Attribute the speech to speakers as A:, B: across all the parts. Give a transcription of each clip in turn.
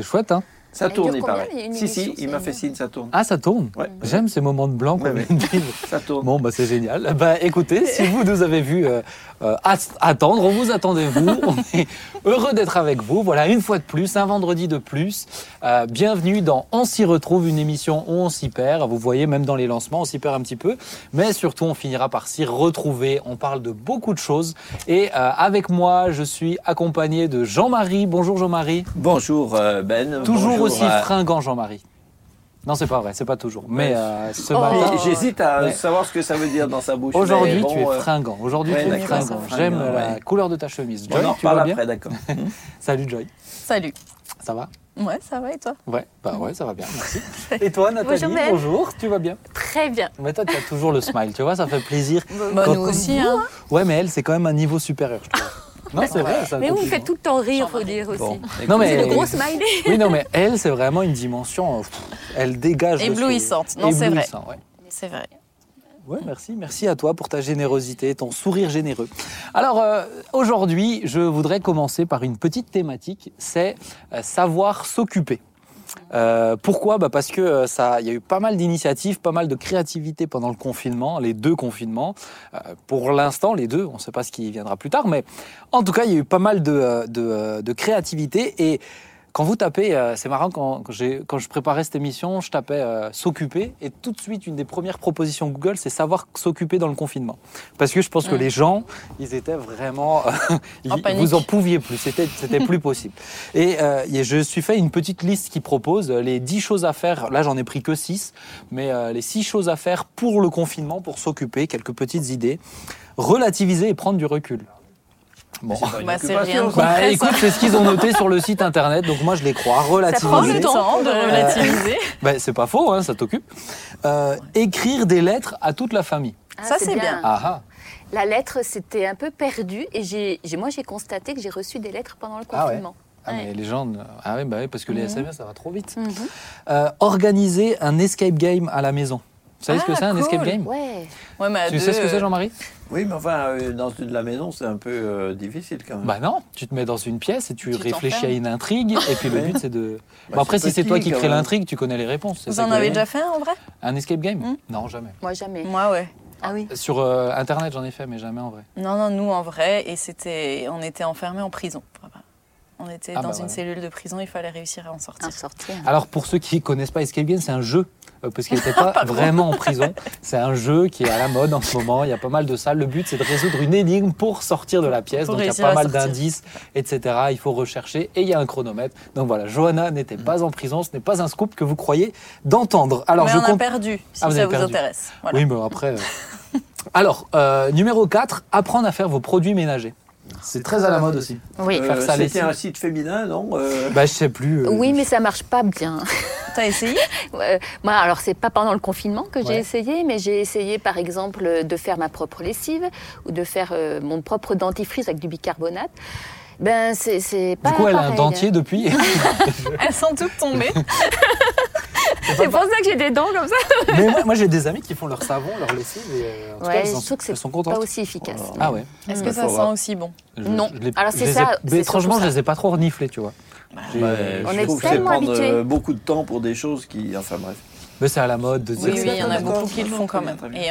A: C'est chouette, hein
B: Ça
C: Elle
B: tourne, il paraît. Si, si, il m'a fait signe, ça tourne.
A: Ah, ça tourne
B: Ouais.
A: J'aime ces moments de blanc qu'on
B: Ouais. Ça tourne.
A: Bon, bah, c'est génial. Bah, écoutez, si vous nous avez vu euh, euh, at- attendre, vous attendez-vous. On est heureux d'être avec vous. Voilà, une fois de plus, un vendredi de plus. Euh, bienvenue dans On s'y retrouve, une émission où on s'y perd. Vous voyez, même dans les lancements, on s'y perd un petit peu. Mais surtout, on finira par s'y retrouver. On parle de beaucoup de choses. Et euh, avec moi, je suis accompagné de Jean-Marie. Bonjour Jean-Marie.
B: Bonjour euh, Ben.
A: Toujours
B: Bonjour,
A: aussi
B: euh,
A: fringant, Jean-Marie. Non, c'est pas vrai, c'est pas toujours. Mais euh, ce
B: Oh,
A: matin.
B: J'hésite à savoir ce que ça veut dire dans sa bouche.
A: Aujourd'hui,
B: bon,
A: tu es
B: euh,
A: fringant. Aujourd'hui,
B: ouais,
A: tu es fringant. J'aime la couleur de ta chemise.
B: On
A: Joy,
B: en
A: tu vas
B: reparle
A: bien
B: après, d'accord.
A: Salut Joy.
D: Salut.
A: Ça va?
D: Ouais, ça va et toi?
A: Ouais, bah ouais, ça va bien, merci. Et toi, Nathalie
C: Bonjour.
A: Bonjour, tu vas bien?
C: Très bien.
A: Mais toi, tu as toujours le smile, tu vois, ça fait plaisir.
D: Bah,
A: Quand-
D: nous aussi, hein.
A: Ouais, mais elle, c'est quand même un niveau supérieur, je trouve. Non, c'est vrai, ça.
C: Mais vous me faites tout le temps rire, faut dire aussi.
B: Bon,
A: Non, mais-
C: C'est le gros smiley.
A: Oui, non, mais elle, c'est vraiment une dimension. pff, elle dégage.
D: Éblouissante. Non, c'est vrai.
A: Ouais.
D: C'est vrai.
A: Ouais, merci. Merci à toi pour ta générosité, ton sourire généreux. Alors, euh, aujourd'hui, je voudrais commencer par une petite thématique, c'est euh, savoir s'occuper. Euh, pourquoi? Bah Parce que euh, ça, il y a eu pas mal d'initiatives, pas mal de créativité pendant le confinement, les deux confinements. Euh, pour l'instant, les deux, on ne sait pas ce qui viendra plus tard, mais en tout cas, il y a eu pas mal de, de créativité et quand vous tapez, euh, c'est marrant, quand, quand, quand je préparais cette émission, je tapais euh, s'occuper et tout de suite, une des premières propositions Google, c'est savoir s'occuper dans le confinement. Parce que je pense que les gens, ils étaient vraiment. ils-
D: En panique.
A: vous en pouviez plus, c'était, plus possible. Et euh, a- je suis fait une petite liste qui propose euh, les 10 choses à faire. Là, j'en ai pris que 6, mais euh, les 6 choses à faire pour le confinement, pour s'occuper, quelques petites idées. Relativiser et prendre du recul. Bon.
D: Bah, rien.
B: ça.
A: Bah
D: Concret,
A: écoute,
D: ça.
A: c'est ce qu'ils ont noté sur le site internet, donc moi je les crois. Relativiser.
C: prend
D: le temps de relativiser.
A: Bah, c'est pas faux, hein, ça t'occupe. Euh, écrire des lettres à toute la famille.
C: Ah,
D: Ça, c'est bien.
A: Ah ah.
C: La lettre, c'était un peu perdu et j'ai, moi, j'ai constaté que j'ai reçu des lettres pendant le
A: Ah ouais.
C: confinement.
A: Ah, mais
C: Ouais.
A: les gens. Ah oui, bah oui, parce que les
D: Mhm.
A: SMS, ça va trop vite.
C: Mhm.
A: Euh, organiser un escape game à la maison. Vous savez ce que c'est un escape game?
C: Ouais.
D: Ouais, mais à
A: Tu
D: deux,
A: sais ce que c'est,
D: euh,
A: Jean-Marie?
B: Oui, mais enfin, euh, dans une de la maison, c'est un peu euh, difficile quand même.
A: Bah non, tu te mets dans une pièce et tu,
D: Tu
A: réfléchis à une intrigue, et puis le but c'est de.
B: Bah,
A: Bon, après, si c'est toi qui crée l'intrigue, tu connais les réponses.
D: Vous en avez déjà fait un en vrai?
A: Un escape game?
D: Hmm.
A: Non, jamais.
C: Moi, jamais.
D: Moi, ouais.
C: Ah oui.
A: Sur euh, Internet, j'en ai fait, mais jamais en vrai.
D: Non, non, nous en vrai, et c'était, on était enfermés en prison. On était
A: Ah
D: dans
A: bah
D: une
A: voilà.
D: cellule de prison, il fallait réussir à en sortir.
C: À sortir.
A: Alors pour ceux qui connaissent pas Escape Game, c'est un jeu. Euh, Parce qu'il n'était pas vraiment en prison. C'est un jeu qui est à la mode en ce moment. Il y a pas mal de ça. Le but, c'est de résoudre une énigme pour sortir de la pièce.
D: Pour
A: Donc il y a pas mal d'indices, etc. Il faut rechercher et il y a un chronomètre. Donc voilà, Johanna n'était pas en prison. Ce n'est pas un scoop que vous croyez d'entendre. Alors
D: mais
A: je
D: on a perdu, si
A: Ah, vous
D: ça vous
A: perdu.
D: intéresse. Voilà.
A: Oui, mais après. euh, Alors euh, numéro 4, apprendre à faire vos produits ménagers. C'est très à la mode aussi.
C: Oui.
B: Euh, C'était un site féminin, non Euh,
A: Bah je sais plus. euh,
C: Oui, mais ça marche pas bien.
D: T'as essayé?
C: Euh, moi, alors c'est pas pendant le confinement que j'ai
A: Ouais.
C: essayé, mais j'ai essayé par exemple de faire ma propre lessive ou de faire euh, mon propre dentifrice avec du bicarbonate. Ben c'est c'est pas.
A: Du coup, elle a un
C: pareil.
A: dentier depuis.
D: Elles sont toutes tombées.
C: C'est pour ça que j'ai des dents comme ça.
A: mais moi, moi, j'ai des amis qui font leur savon, leur lessive et euh, en tout cas,
C: Ouais,
A: elles,
C: je
A: en-
C: trouve que c'est Pas aussi efficace.
B: Oh.
A: Ah ouais.
D: Est-ce que ça sent aussi bon
A: Je-
C: Non.
A: je l'ai-
C: Alors, c'est
A: les ai-
C: ça,
A: mais
C: c'est
A: étrangement,
C: surtout
A: je les ai pas trop reniflés, tu vois.
B: Bah,
C: On
B: je
C: est
B: trouve que c'est
C: tellement
B: prendre beaucoup de temps pour des choses qui. Enfin bref.
A: Mais c'est à la mode de
D: Oui,
A: dire
D: oui,
A: ça.
D: il y en a beaucoup qui le font quand même. Et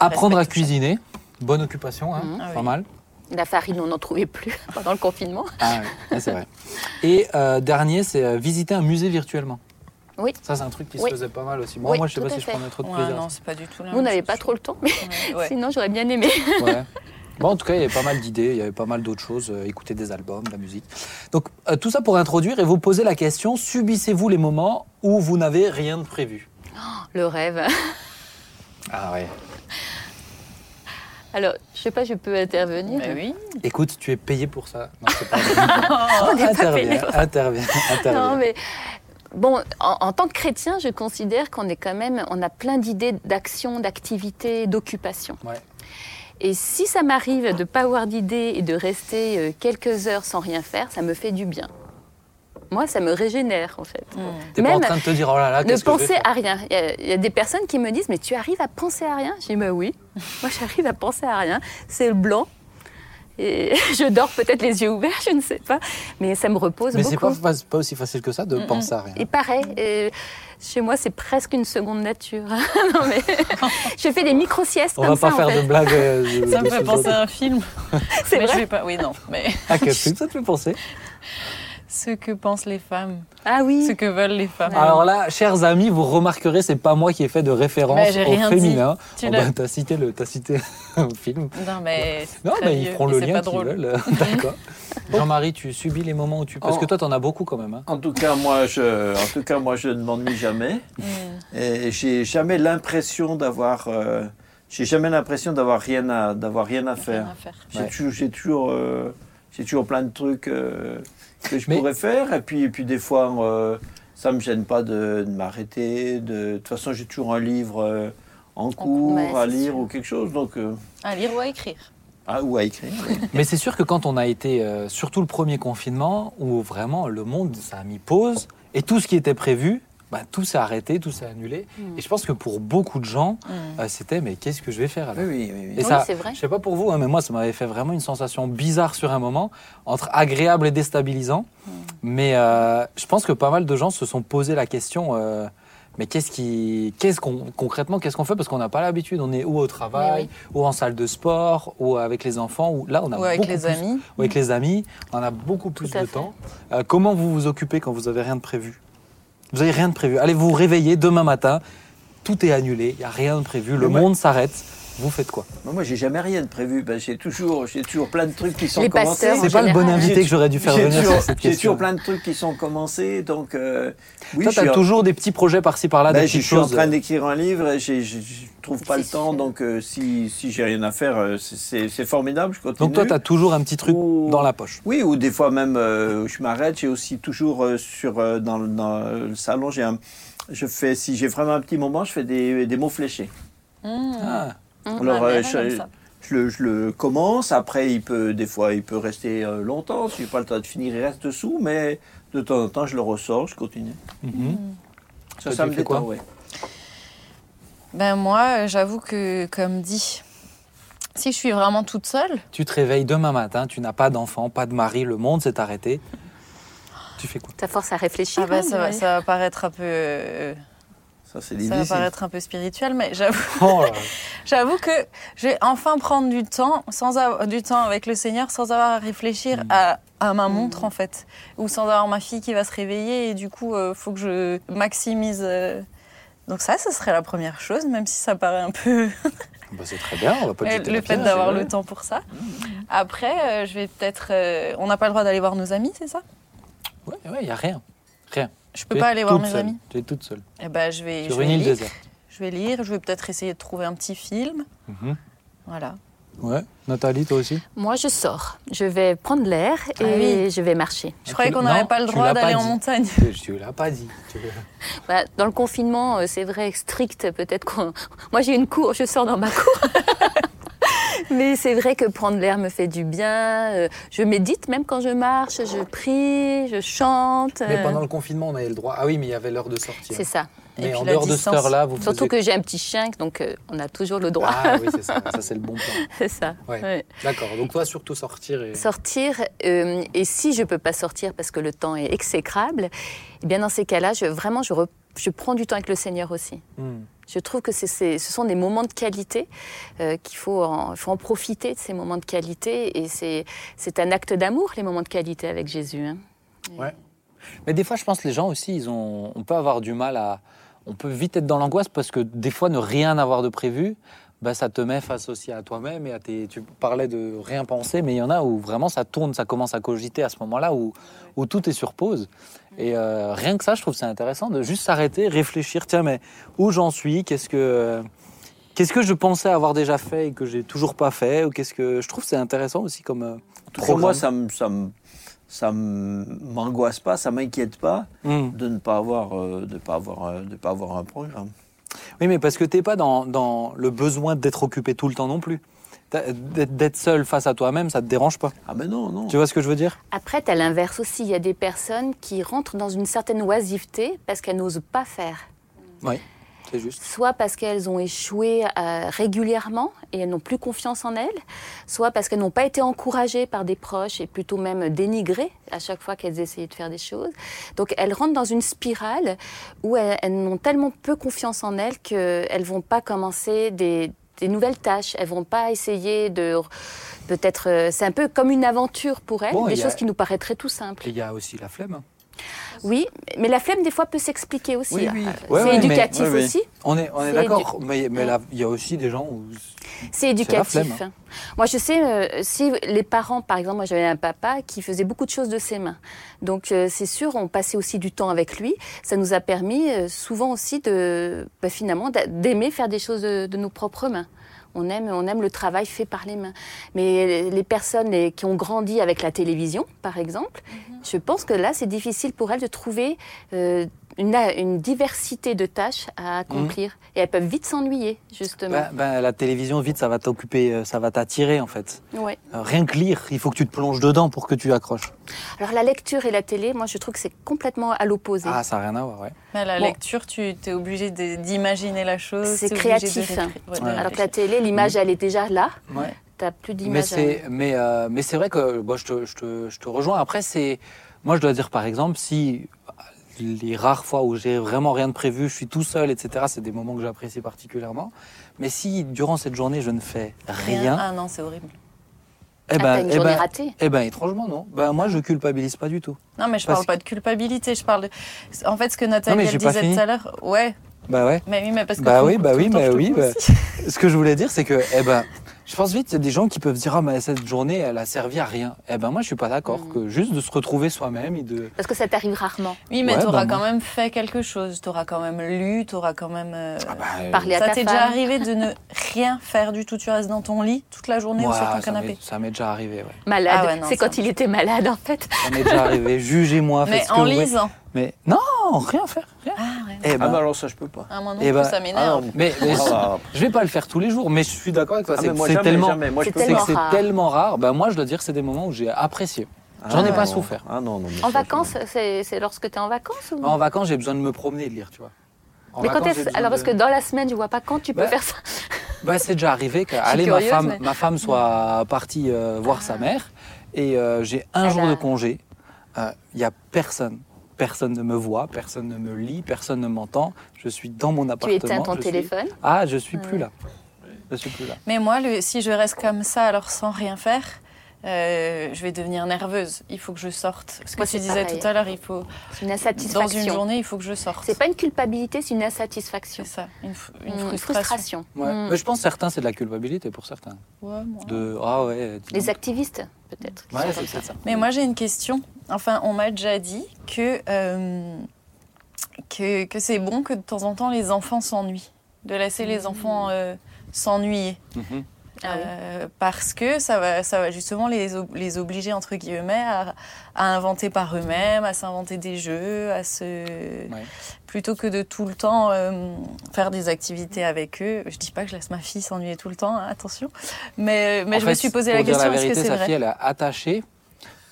A: Apprendre à
D: ça.
A: cuisiner, bonne occupation, hein,
C: Mhm.
D: Ah
A: pas
D: oui.
A: mal.
C: La farine, on n'en trouvait plus pendant le confinement.
A: Ah, ouais, ouais, c'est vrai. Et euh, dernier, c'est euh, visiter un musée virtuellement.
C: Oui.
A: Ça, c'est un truc qui
C: Oui.
A: se faisait pas mal aussi. Moi,
C: Oui,
A: moi je sais pas si je prenais trop de
D: Ouais,
A: plaisir. à
D: non, c'est pas du tout la
C: Vous n'avez pas trop le temps, mais
D: Ouais, ouais.
C: sinon j'aurais bien aimé.
A: Ouais. Bon, en tout cas, il y avait pas mal d'idées, il y avait pas mal d'autres choses, euh, écouter des albums, de la musique. Donc, euh, tout ça pour introduire et vous poser la question subissez-vous les moments où vous n'avez rien de prévu?
C: Le rêve.
A: Ah ouais.
C: Alors, je sais pas, je peux intervenir?
D: Bah oui.
A: Écoute, tu es payé pour ça. Non, c'est pas
C: On n'est pas payé
A: interviens, interviens, interviens.
C: Non, mais bon, en, en tant que chrétien, je considère qu'on est quand même, on a plein d'idées d'action, d'activité, d'occupation.
A: Ouais.
C: Et si ça m'arrive de ne pas avoir d'idées et de rester euh, quelques heures sans rien faire, ça me fait du bien. Moi, ça me régénère en fait.
D: Hmm.
A: T'es pas en train de te dire, oh là là,
C: Ne penser
A: faire
C: à rien. Il y, a, il y a des personnes qui me disent, mais tu arrives à penser à rien? Je dis, bah oui. Moi, j'arrive à penser à rien. C'est le blanc. Et je dors peut-être les yeux ouverts, je ne sais pas. Mais ça me repose
A: Mais c'est
C: beaucoup.
A: pas, pas aussi facile que ça de
D: Mm,
A: penser à rien.
C: Et pareil, et chez moi, c'est presque une seconde nature. non, mais je fais des micro-siestes
A: On
C: comme
A: va pas
C: ça,
A: faire
C: en fait.
A: de blagues. euh,
D: Ça me fait penser à un film.
C: C'est
D: mais je
C: vrai
D: vais pas. Oui, non. Mais
A: À quel film ça te fait penser?
D: Ce que pensent les femmes,
C: Ah oui.
D: ce que veulent les femmes.
A: Alors là, chers amis, vous remarquerez, c'est pas moi qui ai fait de référence au féminin.
D: Tu
A: Oh,
D: l'as-
A: bah, t'as cité le, t'as cité un film.
D: Non, mais.
A: Non,
D: très
A: mais ils feront le lien
D: pas
A: qu'ils
D: drôle.
A: veulent. D'accord. Jean-Marie, tu subis les moments où tu. Parce
B: Oh.
A: que toi, t'en as beaucoup quand même. hein.
B: En tout cas, moi, je, en tout cas, moi, je ne m'ennuie jamais.
D: Mm.
B: Et j'ai jamais l'impression d'avoir, euh, j'ai jamais l'impression d'avoir rien à, d'avoir rien à faire.
D: à faire.
B: J'ai
A: Ouais.
B: toujours, j'ai toujours, euh, j'ai toujours plein de trucs euh, que je
A: Mais-
B: pourrais faire. Et puis, et puis des fois, euh, ça me gêne pas de, de m'arrêter. De, de toute façon, j'ai toujours un livre euh, en cours
C: ouais,
B: à lire
C: sûr.
B: ou quelque chose. Donc, euh,
D: À lire ou à écrire.
B: ah, ou à écrire.
A: Mais c'est sûr que quand on a été, euh, surtout le premier confinement, où vraiment le monde, ça a mis pause, et tout ce qui était prévu, bah, tout s'est arrêté, tout s'est annulé.
C: Mm.
A: Et je pense que pour beaucoup de gens,
D: Mm.
A: euh, c'était mais qu'est-ce que je vais faire alors?
B: Oui, oui, oui. oui.
A: Et
C: Oui,
A: ça,
C: c'est vrai.
A: je sais pas pour vous, hein, mais moi, ça m'avait fait vraiment une sensation bizarre sur un moment, entre agréable et déstabilisant.
C: Mm.
A: Mais euh, je pense que pas mal de gens se sont posé la question. euh, mais qu'est-ce qui, qu'est-ce qu'on concrètement, qu'est-ce qu'on fait? Parce qu'on n'a pas l'habitude. On est ou au travail, ou en salle de sport, ou avec les enfants, ou là on a
D: Ou avec les
A: plus-
D: amis.
A: ou avec les amis. On a beaucoup plus de
C: fait.
A: temps. Euh, comment vous vous occupez quand vous avez rien de prévu? Vous avez rien de prévu. Allez vous réveiller demain matin. Tout est annulé. Il y a rien de prévu. Le monde s'arrête. Vous faites quoi
B: Moi, moi, j'ai jamais rien de prévu. Ben, j'ai toujours, j'ai toujours plein de trucs qui sont
C: Les
B: commencés.
A: C'est pas le bon invité que j'aurais dû faire
B: J'ai
A: venir
B: toujours,
A: sur cette
B: j'ai toujours plein de trucs qui sont commencés, donc euh, oui,
A: Toi,
B: je
A: tu
B: suis,
A: as
B: en-
A: toujours des petits projets par-ci par-là, des
B: je suis en train d'écrire un livre et je trouve pas le temps, donc euh, si, si j'ai rien à faire, euh, c'est- formidable, je continue.
A: Donc toi, tu as toujours un petit truc
B: Ou-
A: dans la poche.
B: Oui, ou des fois même, euh, je m'arrête. J'ai aussi toujours euh, sur euh, dans, le- dans le salon, j'ai un, je fais si j'ai vraiment un petit moment, je fais des, des mots fléchés.
D: Mm.
A: Ah,
C: Hum,
B: Alors,
D: Ah, mais
B: euh,
D: elle aime
B: je,
D: ça.
B: je le, je le commence. Après, il peut des fois, il peut rester euh, longtemps. Si j'ai pas le temps de finir, il reste dessous. Mais de temps en temps, je le ressors, je continue.
A: mhm.
B: Ça,
A: Toi,
B: ça
A: tu
B: me détend, ouais.
D: Ben moi, j'avoue que, comme dit, si je suis vraiment toute seule,
A: Tu te réveilles demain matin, tu n'as pas d'enfant, pas de mari, le monde s'est arrêté. Tu fais quoi?
C: Ça force à réfléchir.
D: ah ben,
C: hein,
D: ça, va, ça va paraître un peu, euh,
B: Ça, c'est
D: ça va paraître un peu spirituel, mais j'avoue,
A: Oh
D: j'avoue que je vais enfin prendre du temps, sans avoir, du temps avec le Seigneur, sans avoir à réfléchir
A: Mm.
D: à, à ma montre en fait, ou sans avoir ma fille qui va se réveiller et du coup, il faut que je maximise. euh, Donc ça, ce serait la première chose, même si ça paraît un peu
A: Bah, c'est très bien, on va pas te
D: Euh, le
A: la
D: fait d'avoir le temps pour ça. Après, euh, je vais peut-être. euh, on n'a pas le droit d'aller voir nos amis, c'est ça?
A: Ouais, ouais, il n'y a rien. Rien.
D: Je peux pas aller voir mes
A: seule.
D: amis.
A: Tu es toute seule.
D: Eh ben, je vais, je
A: Sur
D: vais
A: une île
D: lire.
A: déserte.
D: Je vais lire. Je vais peut-être essayer de trouver un petit film.
A: Mhm.
D: Voilà.
A: Ouais. Nathalie, toi aussi?
C: Moi, je sors. Je vais prendre l'air et
D: Ah oui.
C: je vais marcher.
D: Je
A: Ah,
D: croyais
A: tu-
D: qu'on
A: non,
D: n'avait pas le
A: tu
D: droit
A: l'as pas
D: d'aller en
A: dit.
D: montagne.
A: Tu- Tu l'as pas dit. Tu-
C: Bah, dans le confinement, euh, c'est vrai, strict, peut-être qu'on... Moi, j'ai une cour, je sors dans ma cour. Mais c'est vrai que prendre l'air me fait du bien. euh, Je médite même quand je marche, je prie, je chante.
A: Mais
C: euh,
A: pendant le confinement, on avait le droit. Ah oui, mais il y avait l'heure de sortir.
C: C'est ça.
D: Et
A: Mais
D: puis
A: en dehors de cette heure-là, vous
C: Surtout
A: faisiez...
C: que j'ai un petit chien, donc euh, on a toujours le droit.
A: Ah oui, c'est ça. Ça, c'est le bon plan.
C: c'est ça.
A: Ouais.
C: Ouais.
A: D'accord. Donc toi, surtout sortir et...
C: Sortir, euh, et si je peux pas sortir parce que le temps est exécrable, eh bien dans ces cas-là, je, vraiment, je, re- je prends du temps avec le Seigneur aussi.
A: Hmm.
C: Je trouve que ce sont des moments de qualité euh, qu'il faut en, profiter de ces moments de qualité et c'est un acte d'amour les moments de qualité avec Jésus. hein.
A: Mais des fois, je pense que les gens aussi, ils ont, on peut avoir du mal à. On peut vite être dans l'angoisse parce que des fois, ne rien avoir de prévu, bah, ça te met face aussi à toi-même et. Tu parlais de rien penser, mais il y en a où vraiment ça tourne, ça commence à cogiter à ce moment-là où tout est sur pause. Et euh, rien que ça, je trouve c'est intéressant de juste s'arrêter, réfléchir. Tiens, mais où j'en suis? Qu'est-ce que. Qu'est-ce que je pensais avoir déjà fait et que j'ai toujours pas fait? Ou qu'est-ce que je trouve c'est intéressant aussi comme euh, programme.
B: moi, ça me, ça me, ça m'angoisse pas, ça m'inquiète pas
A: Hmm.
B: de ne pas avoir, euh, de pas avoir, euh, de pas avoir un programme.
A: Oui, mais parce que t'es pas dans, dans le besoin d'être occupé tout le temps non plus. D'être seul face à toi-même, ça te dérange pas?
B: Ah ben non, non.
A: Tu vois ce que je veux dire?
C: Après, tu as l'inverse aussi. Il y a des personnes qui rentrent dans une certaine oisiveté parce qu'elles n'osent pas faire.
A: c'est juste.
C: soit parce qu'elles ont échoué euh, régulièrement et elles n'ont plus confiance en elles, soit parce qu'elles n'ont pas été encouragées par des proches et plutôt même dénigrées à chaque fois qu'elles essayaient de faire des choses. Donc elles rentrent dans une spirale où elles, elles n'ont tellement peu confiance en elles qu'elles vont pas commencer des, des nouvelles tâches. Elles vont pas essayer de peut-être. euh, C'est un peu comme une aventure pour elles,
A: Bon,
C: des
A: a-
C: choses qui nous paraîtraient tout simples.
A: Et il y a aussi la flemme. Hein.
C: Oui, mais la flemme des fois peut s'expliquer aussi.
B: Oui, oui.
A: Ouais,
C: c'est
A: ouais,
C: éducatif aussi.
A: On est, on est
C: C'est
A: d'accord, mais, il y a aussi des gens où.
C: C'est
A: la
C: éducatif.
A: flemme,
C: Moi, je sais, euh, si les parents, par exemple, moi j'avais un papa qui faisait beaucoup de choses de ses mains. Donc, euh, c'est sûr, on passait aussi du temps avec lui. Ça nous a permis euh, souvent aussi de, bah, finalement, d'a- d'aimer faire des choses de, de nos propres mains. On aime, on aime le travail fait par les mains. Mais les personnes les- qui ont grandi avec la télévision, par exemple, je pense que là, c'est difficile pour elles de trouver euh, une, une diversité de tâches à accomplir. Et elles peuvent vite s'ennuyer, justement.
A: Ben, ben, la télévision, vite, ça va t'occuper, euh, ça va t'attirer en fait.
C: Ouais.
A: Euh, Rien que lire, il faut que tu te plonges dedans pour que tu accroches.
C: Alors la lecture et la télé, moi je trouve que c'est complètement à l'opposé.
A: Ah, ça n'a rien à voir, ouais.
D: Mais la
C: Bon.
D: lecture, tu es obligé de- d'imaginer la chose.
C: C'est
D: de
C: créatif, hein.
D: ouais, de
A: Ouais.
C: Alors que la
D: réfléchir.
C: L'image elle est déjà là.
A: Ouais.
C: T'as plus
A: Mais
C: d'image.
A: c'est, mais, euh, mais c'est vrai que bon, je, te, je, te, je te rejoins. Après, c'est, moi, je dois dire par exemple, si les rares fois où j'ai vraiment rien de prévu, je suis tout seul, etc. C'est des moments que j'apprécie particulièrement. Mais si durant cette journée je ne fais rien,
D: Ah non, c'est horrible.
A: eh
C: Ah,
A: ben,
C: une
A: eh
C: journée
A: ben,
C: ratée.
A: eh ben, étrangement non. Ben moi, je culpabilise pas du tout.
D: Non, mais je
A: Parce
D: parle pas de culpabilité. Je parle de. En fait, ce que
A: Non,
D: Nathalie
A: mais
D: elle disait tout à l'heure. Ouais,
A: Bah ouais.
D: mais oui, mais parce que.
A: Bah oui, bah oui, bah oui, bah-. Ce que je voulais dire, c'est que, eh ben, je pense vite, il y a des gens qui peuvent se dire, ah, mais cette journée, elle a servi à rien. Eh ben, moi, je suis pas d'accord.
C: Mm.
A: Que juste de se retrouver soi-même et de.
C: Parce que ça t'arrive rarement.
D: Oui, mais
A: Ouais,
D: t'auras
A: bah,
D: quand
A: moi-
D: même fait quelque chose. T'auras quand même lu, t'auras quand même. euh,
A: Ah bah, euh,
C: à
D: Ça
C: ta
D: t'est déjà arrivé de ne rien faire du tout? Tu restes dans ton lit toute la journée ou sur ton
A: ça
D: canapé?
A: ça m'est déjà arrivé, ouais.
C: Malade.
D: Ah ouais,
C: c'est quand il était malade en fait.
A: Ça m'est déjà arrivé. Jugez-moi,
D: Mais en lisant.
A: Mais non, rien faire. Rien.
D: Ah, ouais.
A: Eh
B: Ah
A: ben,
B: bah alors ça je peux pas.
D: Ah, moi non
A: Eh ben,
D: ça
B: Ah,
D: m'énerve.
B: non.
A: mais, mais
B: Ah,
A: je vais pas le faire tous les jours, mais je suis d'accord avec toi.
B: ah,
A: c'est
B: mais moi
A: c'est
B: jamais,
A: tellement,
B: jamais. Moi je peux
C: tellement
A: c'est
C: rare.
A: tellement rare. Ben moi, je dois dire, que c'est des moments où j'ai apprécié.
B: Ah,
A: J'en ai pas
B: non.
A: souffert.
B: Ah non, non.
C: En vacances, c'est c'est lorsque tu es en vacances ou...
A: En vacances, j'ai besoin de me promener et de lire, tu vois. En
C: Mais quand
A: vacances,
C: est-ce- Alors parce que dans la semaine, je vois pas quand tu peux
A: Bah,
C: faire ça.
A: Bah, c'est déjà arrivé que allez, ma, femme,
D: mais-
A: ma femme soit partie euh, voir sa mère et euh, j'ai un
C: Elle
A: jour
C: a-
A: de congé. Il n'y a personne. Personne ne me voit, personne ne me lit, personne ne m'entend. Je suis dans mon
C: Tu
A: appartement.
C: éteins ton
A: je suis-
C: téléphone?
A: Ah, je suis plus
C: Ouais.
A: là. Je suis plus là.
D: Mais moi, le, si je reste comme ça, alors sans rien faire, euh, je vais devenir nerveuse. Il faut que je sorte. Ce que
C: Moi,
D: tu disais
C: pareil.
D: tout à l'heure, il faut
C: C'est une
D: dans
C: insatisfaction.
D: une journée, il faut que je sorte.
C: C'est pas une culpabilité, c'est une insatisfaction.
D: C'est ça, une, f- une
C: Une
D: frustration.
A: Ouais.
C: Mm.
A: Mais je pense que certains, c'est de la culpabilité pour certains.
D: Ouais, moi.
A: De ah ouais.
C: Les
A: donc.
C: activistes, peut-être.
A: Ouais, ça.
D: Mais moi, j'ai une question. Enfin, on m'a déjà dit que, euh, que, que c'est bon que de temps en temps les enfants s'ennuient. De laisser les enfants euh, s'ennuyer.
A: Mhm.
C: Ah oui.
D: Euh, parce que ça va, ça va justement les, ob- les obliger, entre guillemets, à, à inventer par eux-mêmes, à s'inventer des jeux, à se...
A: Ouais.
D: Plutôt que de tout le temps euh, faire des activités avec eux. Je dis pas que je laisse ma fille s'ennuyer tout le temps, hein, attention. Mais, mais
A: En
D: je
A: fait,
D: me suis posé la question, est-ce que
A: vérité,
D: c'est
A: sa
D: vrai
A: fille, elle est attachée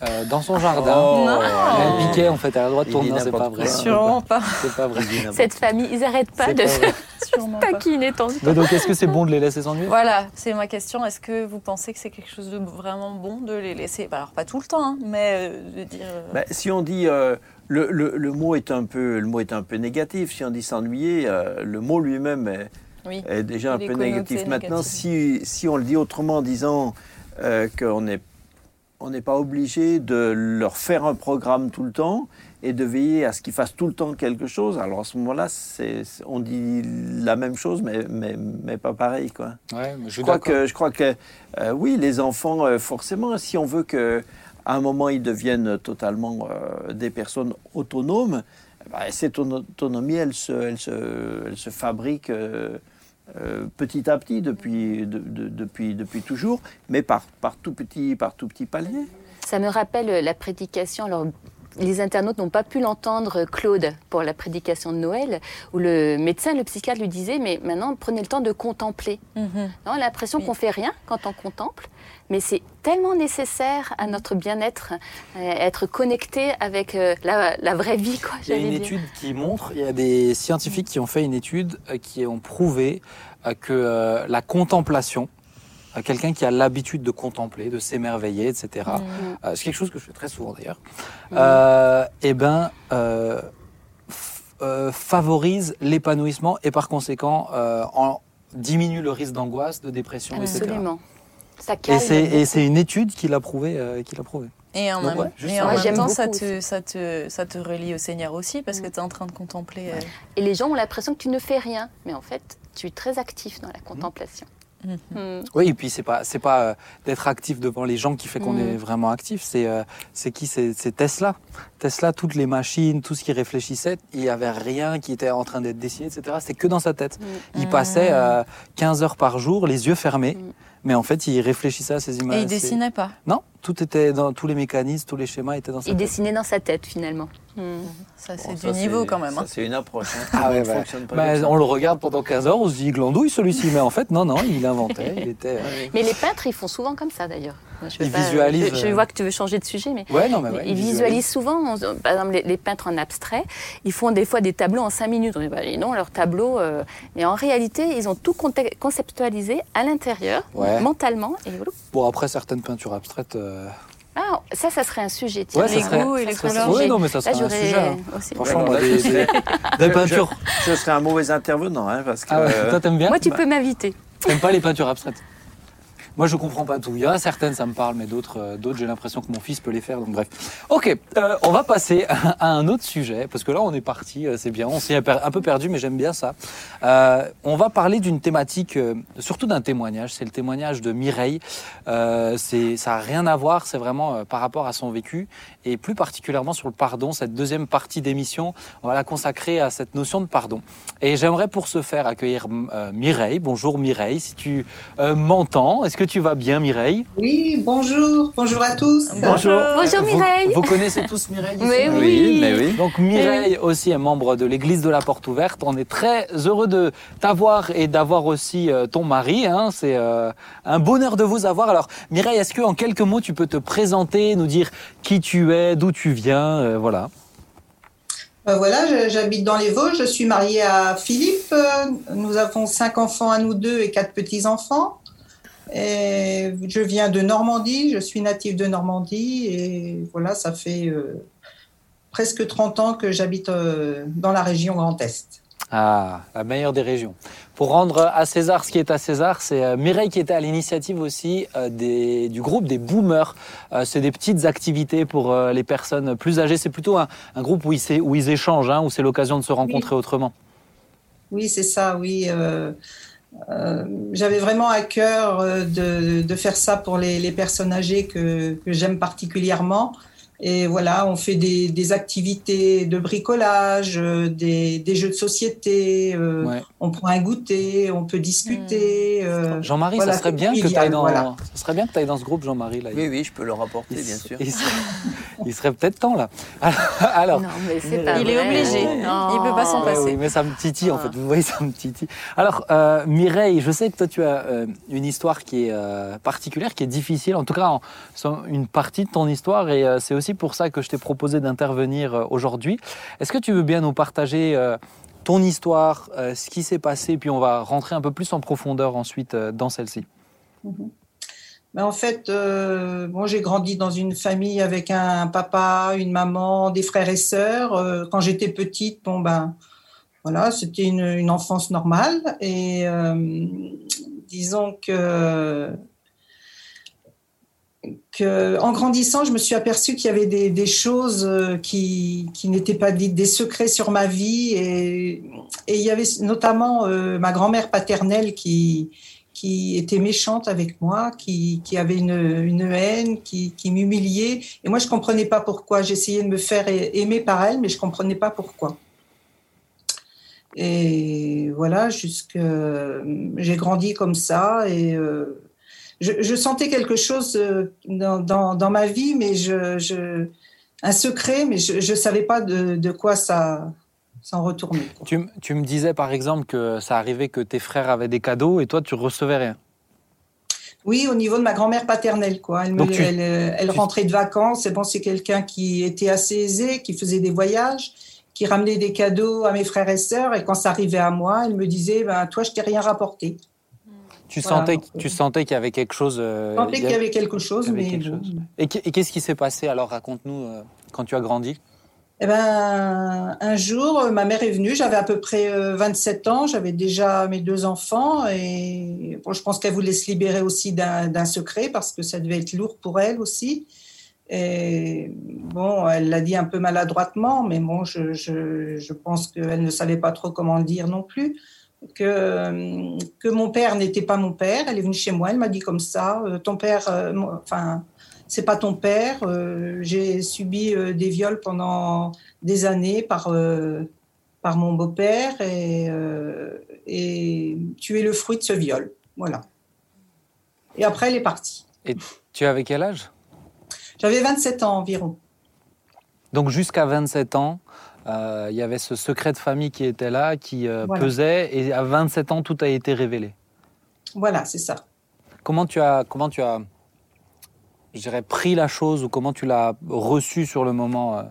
A: euh, dans son jardin.
B: Oh,
D: Non.
A: Elle est piquée, en fait, elle a le droit de
B: Il
A: tourner.
B: dit
A: Non, c'est pas vrai.
D: Sûrement pas.
A: C'est pas vrai.
C: Cette famille, ils n'arrêtent pas de se taquiner
A: Mais donc, est-ce que c'est bon de les laisser s'ennuyer?
D: Voilà, c'est ma question. Est-ce que vous pensez que c'est quelque chose de vraiment bon de les laisser? Bah, Alors pas tout le temps, hein, mais euh, de dire. euh,
B: Ben, si on dit euh, le, le- le mot est un peu le mot est un peu négatif. Si on dit s'ennuyer, euh, le mot lui-même est,
D: oui.
B: est déjà un
D: est
B: peu négatif. Maintenant,
D: négatif.
B: si, si on le dit autrement en disant euh, qu'on n'est on n'est pas obligé de leur faire un programme tout le temps et de veiller à ce qu'ils fassent tout le temps quelque chose, alors à ce moment-là, on dit la même chose, mais, mais, mais pas pareil. Quoi.
A: Ouais, mais je
B: crois que, je crois que euh, oui, les enfants, euh, forcément, si on veut que à un moment ils deviennent totalement euh, des personnes autonomes, eh ben, cette auto- autonomie, elle se, elle se, elle se fabrique euh, petit à petit depuis, de- de- depuis, depuis toujours, mais par, par tout petit, par tout petit palier.
C: Ça me rappelle la prédication. Alors, les internautes n'ont pas pu l'entendre, Claude, pour la prédication de Noël, où le médecin, le psychiatre lui disait, mais maintenant, prenez le temps de contempler.
D: Mhm.
C: On a l'impression qu'on fait rien quand on contemple, mais c'est tellement nécessaire à notre bien-être, euh, être connecté avec euh, la, la vraie vie. Quoi,
A: Il y a une
C: dire.
A: étude qui montre, il y a des scientifiques qui ont fait une étude euh, qui ont prouvé que la contemplation, euh, quelqu'un qui a l'habitude de contempler, de s'émerveiller, etc.,
C: Mm.
A: euh, c'est quelque chose que je fais très souvent d'ailleurs, euh, eh ben, euh, euh, favorise l'épanouissement et par conséquent euh, en diminue le risque d'angoisse, de dépression, etc.
C: Absolument. Ça
A: Et
C: calme.
A: c'est, et c'est une étude qui l'a prouvé. euh, qui l'a prouvé.
D: Et en
A: Donc,
D: même,
A: ouais,
D: et en temps, ça te, ça, te, ça te relie au Seigneur aussi parce que tu es en train de contempler. euh,
C: Et les gens ont l'impression que tu ne fais rien, mais en fait, tu es très actif dans la contemplation.
D: Mhm.
C: Mm.
A: Oui, et puis c'est pas c'est pas euh, d'être actif devant les gens qui fait qu'on
C: Mm.
A: est vraiment actif. C'est euh, c'est qui? C'est Tesla. Tesla, toutes les machines, tout ce qu'il réfléchissait, il y avait rien qui était en train d'être dessiné, etc. C'était que dans sa tête.
C: Mm.
A: Il passait euh, 15 heures par jour, les yeux fermés, mais en fait, il réfléchissait à ces images.
D: Et il dessinait pas.
A: Non, tout était dans tous les mécanismes, tous les schémas étaient dans sa
C: Il
A: tête.
C: dessinait dans sa tête finalement. Mm.
D: Ça, c'est
B: Bon,
D: du
B: ça,
D: niveau quand même.
B: ça,
D: hein.
B: C'est une approche. hein.
A: Ah ouais, Bah,
B: ça.
A: on le regarde pendant 15 heures, on se dit glandouille celui-ci, mais en fait non non, il inventait, il était.
B: oui.
C: Mais les peintres, ils font souvent comme ça d'ailleurs. Je
A: Ils
C: pas-
A: visualisent,
C: Je, je
A: euh,
C: vois que tu veux changer de sujet, mais
A: Ouais non mais ouais,
C: ils visualisent souvent, on- par exemple les, les peintres en abstrait, ils font des fois des tableaux en cinq minutes. On dit, bah, non, leur tableau. euh, Mais en réalité, ils ont tout conceptualisé à l'intérieur,
A: Ouais.
C: mentalement. Et.
A: Bon après certaines peintures abstraites. euh,
C: Ah, ça, ça serait un sujet. Tiens.
A: Ouais,
D: les
A: serait-
D: goûts et les
C: serait un
D: couleurs.
C: Sujet.
A: non, mais ça
C: Là,
A: serait un
C: j'aurais
A: sujet, hein.
C: aussi.
A: Franchement,
B: Ouais,
A: moi,
B: là,
A: des,
B: je-
A: des- des peintures.
B: Je serais un mauvais intervenant, hein, parce que.
A: Ah ouais,
B: euh,
A: toi t'aimes bien
C: Moi, tu peux m'inviter.
A: T'aimes pas les peintures abstraites Moi je comprends pas tout. Il y en a certaines ça me parle, mais d'autres, euh, d'autres j'ai l'impression que mon fils peut les faire. Donc bref. Ok, euh, on va passer à un autre sujet parce que là on est parti, euh, c'est bien. On s'est un peu perdu, mais j'aime bien ça. On va parler d'une thématique, surtout d'un témoignage. C'est le témoignage de Mireille. C'est, ça a rien à voir. C'est vraiment par rapport à son vécu et plus particulièrement sur le pardon. Cette deuxième partie d'émission, on va la consacrer à cette notion de pardon. Et j'aimerais pour ce faire accueillir Mireille. Bonjour Mireille, si tu m'entends, est-ce que tu vas bien Mireille
E: Oui, bonjour, bonjour à tous.
A: Bonjour.
C: Bonjour Mireille.
A: Vous, connaissez tous Mireille ici
C: Mais
B: oui,
C: oui.
B: mais oui.
A: Donc Mireille aussi est membre de l'Église de la Porte Ouverte. On est très heureux de t'avoir et d'avoir aussi euh, ton mari. hein. C'est euh, un bonheur de vous avoir. Alors Mireille, est-ce que en quelques mots tu peux te présenter, nous dire qui tu es, d'où tu viens, euh, voilà.
E: Voilà, j'habite dans les Vosges, je suis mariée à Philippe. Nous avons cinq enfants à nous deux et quatre petits-enfants. Et je viens de Normandie, je suis native de Normandie et voilà, ça fait euh, presque 30 ans que j'habite euh, dans la région Grand Est.
A: Ah, la meilleure des régions. Pour rendre à César ce qui est à César, c'est euh, Mireille qui était à l'initiative aussi des, du groupe des boomers. C'est des petites activités pour les personnes plus âgées. C'est plutôt un, un groupe où ils, s'é- où ils échangent, hein, où c'est l'occasion de se rencontrer autrement.
E: Oui, c'est ça, oui. euh, J'avais vraiment à cœur euh, de, faire ça pour les, personnes âgées que j'aime particulièrement. Et voilà, on fait des, des activités de bricolage, euh, des, des jeux de société, euh,
A: Ouais.
E: on prend un goûter, on peut discuter. euh,
A: Jean-Marie,
E: voilà,
A: ça serait bien que tu ailles dans,
E: voilà.
A: ça serait bien que tu dans ce groupe, Jean-Marie. Là.
B: Oui, oui, je peux le rapporter,
A: il,
B: bien sûr.
A: il serait, il serait peut-être temps là. Alors,
C: Non, mais c'est pas
D: Il est obligé.
C: Non.
D: Il peut pas s'en passer.
A: oui, mais ça me titille en
C: Ah.
A: fait. Vous voyez, ça me titille. Alors, euh, Mireille, je sais que toi, tu as euh, une histoire qui est euh, particulière, qui est difficile. En tout cas, en- une partie de ton histoire, et euh, c'est aussi pour ça que je t'ai proposé d'intervenir euh, aujourd'hui. Est-ce que tu veux bien nous partager euh, ton histoire, euh, ce qui s'est passé, puis on va rentrer un peu plus en profondeur ensuite dans celle-ci.
E: Mais en fait, euh, j'ai grandi dans une famille avec un papa, une maman, des frères et sœurs. Quand j'étais petite, bon ben, voilà, c'était une, enfance normale. Et disons que, en grandissant, je me suis aperçue qu'il y avait des, choses euh, qui, n'étaient pas dites, des secrets sur ma vie. Et, il y avait notamment euh, ma grand-mère paternelle qui était méchante avec moi, qui, avait une, haine, qui, m'humiliait. Et moi, je comprenais pas pourquoi. J'essayais de me faire aimer par elle, mais je comprenais pas pourquoi. Et voilà, j'ai grandi comme ça euh, je, je sentais quelque chose euh, dans, dans, dans ma vie, mais je, je un secret, mais je ne savais pas de, de quoi ça s'en retournait.
A: Tu, me disais par exemple que ça arrivait que tes frères avaient des cadeaux et toi tu recevais rien.
E: Oui, au niveau de ma grand-mère paternelle, quoi. Elle, me-
A: Donc tu-
E: elle, euh, elle
A: tu-
E: rentrait de vacances. Et bon, c'est quelqu'un qui était assez aisé, qui faisait des voyages, qui ramenait des cadeaux à mes frères et sœurs. Et quand ça arrivait à moi, elle me disait, ben, toi, je t'ai rien rapporté.
A: Tu
E: Voilà,
A: sentais,
E: donc,
A: tu sentais qu'il y avait quelque chose. euh,
E: Je sentais qu'il y avait quelque chose,
A: avait
E: mais
A: quelque
E: bon.
A: chose. Et qu'est- et qu'est-ce qui s'est passé alors? Raconte-nous euh, quand tu as grandi.
E: Eh ben, un jour, euh, ma mère est venue, j'avais à peu près euh, 27 ans, j'avais déjà mes deux enfants et bon, je pense qu'elle voulait se libérer aussi d'un d'un secret parce que ça devait être lourd pour elle aussi. Et bon, elle l'a dit un peu maladroitement, mais bon, je, je, je pense qu'elle ne savait pas trop comment le dire non plus. Que, euh, que mon père n'était pas mon père. Elle est venue chez moi, elle m'a dit comme ça, euh, ton père, euh, enfin, c'est pas ton père. J'ai subi des viols pendant des années par, par mon beau-père et, et tu es le fruit de ce viol. Voilà. Et après, elle est partie.
A: Tu avais quel âge?
E: J'avais 27 ans environ.
A: Donc jusqu'à 27 ans, il y avait ce secret de famille qui était là, qui euh,
E: Voilà.
A: pesait, et à 27 ans, tout a été révélé.
E: Voilà, c'est ça.
A: Comment tu as, comment tu as, je dirais, pris la chose ou comment tu l'as reçu sur le moment euh,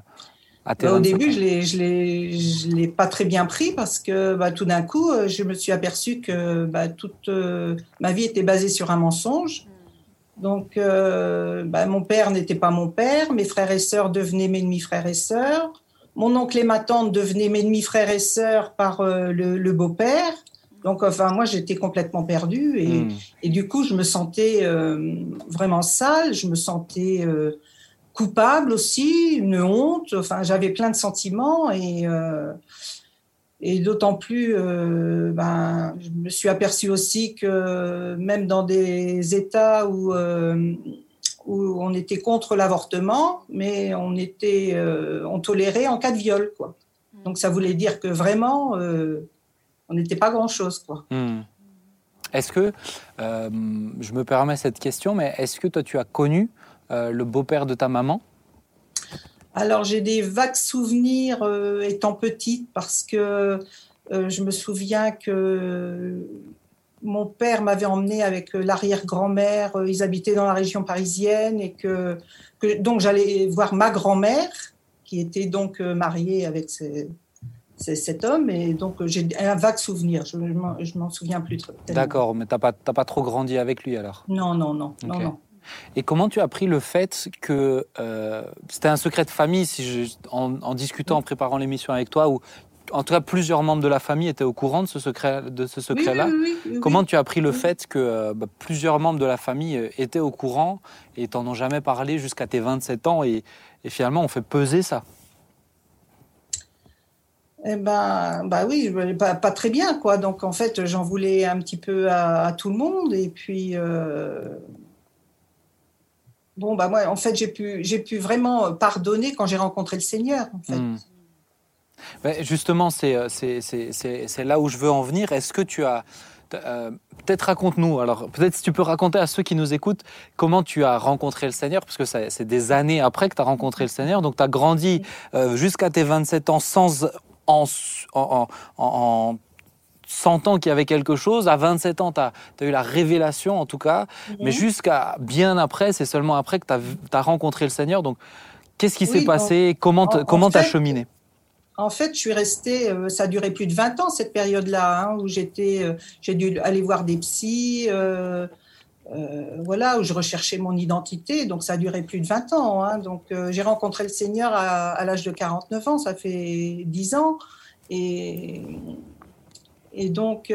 A: à tes
E: Bah, au
A: 27
E: début, je je l'ai, pas très bien pris parce que bah, tout d'un coup, euh, je me suis aperçue que bah, toute euh, ma vie était basée sur un mensonge. Donc, euh, bah, mon père n'était pas mon père, mes frères et sœurs devenaient mes demi-frères et sœurs. Mon oncle et ma tante devenaient mes demi-frères et sœurs par euh, le, le beau-père. Donc, enfin, moi, j'étais complètement perdue et,
A: Hmm.
E: et du coup, je me sentais euh, vraiment sale, je me sentais euh, coupable aussi, une honte. Enfin, j'avais plein de sentiments et, euh, et d'autant plus, ben, je me suis aperçue aussi que même dans des États où, où on était contre l'avortement, mais on était, euh, on tolérait en cas de viol, quoi. Donc ça voulait dire que vraiment, euh, on n'était pas grand-chose, quoi.
A: Hmm. Est-ce que, euh, je me permets cette question, mais est-ce que toi tu as connu euh, le beau-père de ta maman?
E: Alors j'ai des vagues souvenirs euh, étant petite parce que euh, je me souviens que mon père m'avait emmené avec euh, l'arrière-grand-mère. euh, Ils habitaient dans la région parisienne et que, que- donc j'allais voir ma grand-mère qui était donc euh, mariée avec ce- ce- cet homme et donc j'ai un vague souvenir. Je, je m'en- souviens plus.
A: D'accord, mais t'as pas, pas trop grandi avec lui alors?
E: Non non non non non.
A: Et comment tu as pris le fait que euh, c'était un secret de famille, si je, en, en discutant, en préparant l'émission avec toi, ou en tout cas plusieurs membres de la famille étaient au courant de ce secret, de ce
E: Oui,
A: secret-là.
E: oui, oui, oui, oui.
A: Comment tu as pris le fait que euh, bah, plusieurs membres de la famille euh, étaient au courant et t'en ont jamais parlé jusqu'à tes 27 ans et, et finalement on fait peser ça?
E: Eh ben, bah oui, pas, pas très bien, quoi. Donc, en fait, j'en voulais un petit peu à, à tout le monde. Et puis, euh, bon, bah moi, en fait, j'ai pu, j'ai pu vraiment pardonner quand j'ai rencontré le Seigneur, en fait.
A: Hmm. Ben, justement, c'est euh, c'est- là où je veux en venir. Est-ce que tu as... euh, peut-être raconte-nous, alors peut-être si tu peux raconter à ceux qui nous écoutent comment tu as rencontré le Seigneur, parce que c'est des années après que tu as rencontré le Seigneur, donc tu as grandi euh, jusqu'à tes 27 ans sans, en, en, en- en sentant qu'il y avait quelque chose. À 27 ans, tu as, eu la révélation en tout cas, mais jusqu'à bien après, c'est seulement après que tu as, rencontré le Seigneur. Donc qu'est-ce qui
E: Oui,
A: s'est passé? Comment tu as
E: fait,
A: cheminé?
E: En fait, je suis restée, euh, ça a duré plus de 20 ans, cette période-là, hein, où j'étais, euh, j'ai dû aller voir des psys, euh, voilà, où je recherchais mon identité. Donc, ça a duré plus de 20 ans. hein. donc, j'ai rencontré le Seigneur à, l'âge de 49 ans, ça fait 10 ans. Et, donc,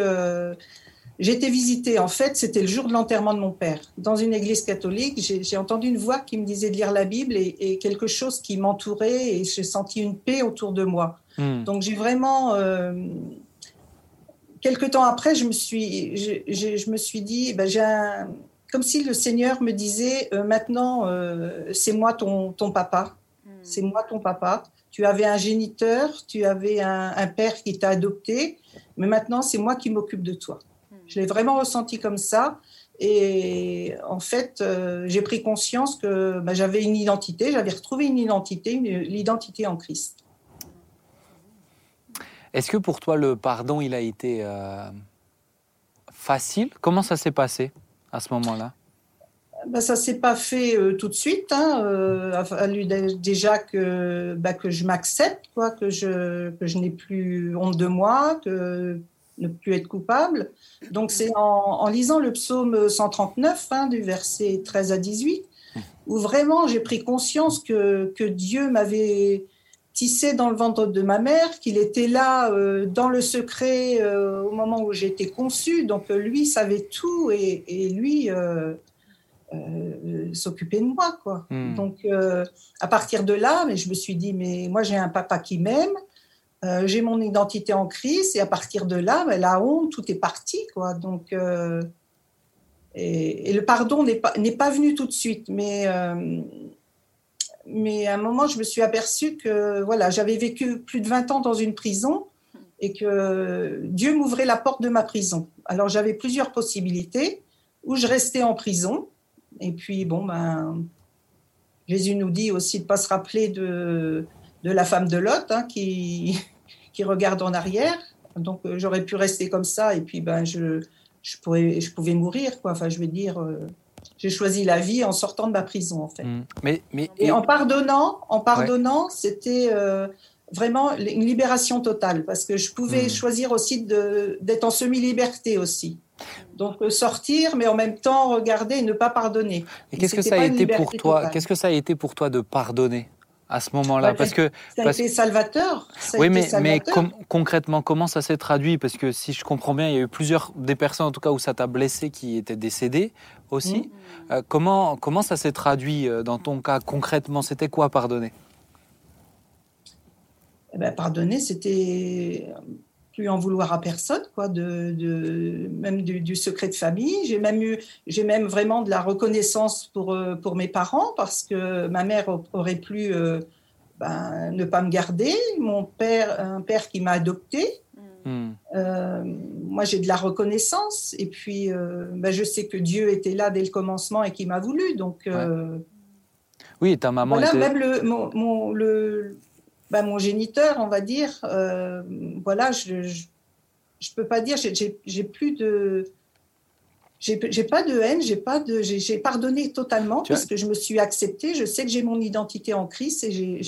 E: j'ai été visitée. En fait, c'était le jour de l'enterrement de mon père. Dans une église catholique, j'ai entendu une voix qui me disait de lire la Bible et, et quelque chose qui m'entourait et j'ai senti une paix autour de moi.
A: Hmm.
E: Donc j'ai vraiment. Euh, quelque temps après, je me suis, je, je- je me suis dit, ben, j'ai un- comme si le Seigneur me disait euh, maintenant, euh, c'est moi ton, ton papa, c'est moi ton papa. Tu avais un géniteur, tu avais un, un père qui t'a adopté, mais maintenant c'est moi qui m'occupe de toi. Je l'ai vraiment ressenti comme ça. Et en fait, euh, j'ai pris conscience que bah, j'avais une identité, j'avais retrouvé une identité, l'identité en Christ.
A: Est-ce que pour toi, le pardon, il a été euh, facile? Comment ça s'est passé à ce moment-là?
E: Bah, ça s'est pas fait euh, tout de suite. Hein. Euh, fallu déjà que, bah, que je m'accepte, quoi, que je, que je n'ai plus honte de moi, que ne plus être coupable. Donc c'est en, lisant le psaume 139, hein, du verset 13 à 18, où vraiment j'ai pris conscience que, que Dieu m'avait tissé dans le ventre de ma mère, qu'il était là euh, dans le secret au moment où j'étais conçue. Donc lui savait tout et, et lui euh, s'occuper de moi, quoi. Hmm. Donc, euh, à partir de là, mais je me suis dit, mais moi, j'ai un papa qui m'aime, euh, j'ai mon identité en crise, et à partir de là, mais la honte, tout est parti. Donc, et, le pardon n'est pas, pas venu tout de suite, mais mais à un moment, je me suis aperçue que voilà, j'avais vécu plus de 20 ans dans une prison et que Dieu m'ouvrait la porte de ma prison. Alors j'avais plusieurs possibilités, où je restais en prison, et puis, bon, ben, Jésus nous dit aussi de ne pas se rappeler de, de la femme de Lot hein, qui, qui regarde en arrière. Donc, euh, j'aurais pu rester comme ça et puis ben, je, je, pourrais, je pouvais mourir. Quoi. Enfin, je veux dire, euh, j'ai choisi la vie en sortant de ma prison, en fait. Mmh. Mais, mais, et, en pardonnant, en pardonnant c'était euh, vraiment une libération totale parce que je pouvais mmh. choisir aussi d'être en semi-liberté aussi. Donc sortir, mais en même temps regarder et ne pas pardonner.
A: Et qu'est-ce que ça a été pour toi Qu'est-ce que ça a été pour toi de pardonner? À ce moment-là
E: Parce que ça a été salvateur.
A: oui, mais, mais concrètement, comment ça s'est traduit? Parce que si je comprends bien, il y a eu plusieurs des personnes, en tout cas où ça t'a blessé, qui étaient décédées aussi. Mm. Euh, comment comment ça s'est traduit euh, dans ton cas concrètement? C'était quoi pardonner?
E: Eh ben, Pardonner, c'était plus en vouloir à personne, quoi, de, de même du, secret de famille. J'ai même eu, j'ai même vraiment de la reconnaissance pour euh, pour mes parents parce que ma mère aurait pu euh, ben, ne pas me garder, mon père, un père qui m'a adopté. Hmm. Euh, moi, j'ai de la reconnaissance et puis ben, je sais que Dieu était là dès le commencement et qui m'a voulu. Donc
A: oui, ta maman.
E: Voilà, même le, mon, le bah, mon géniteur, on va dire, euh, voilà, je ne peux pas dire, j'ai plus de. J'ai pas de haine, j'ai pas de, j'ai pardonné totalement parce que je me suis acceptée. Je sais que j'ai mon identité en Christ et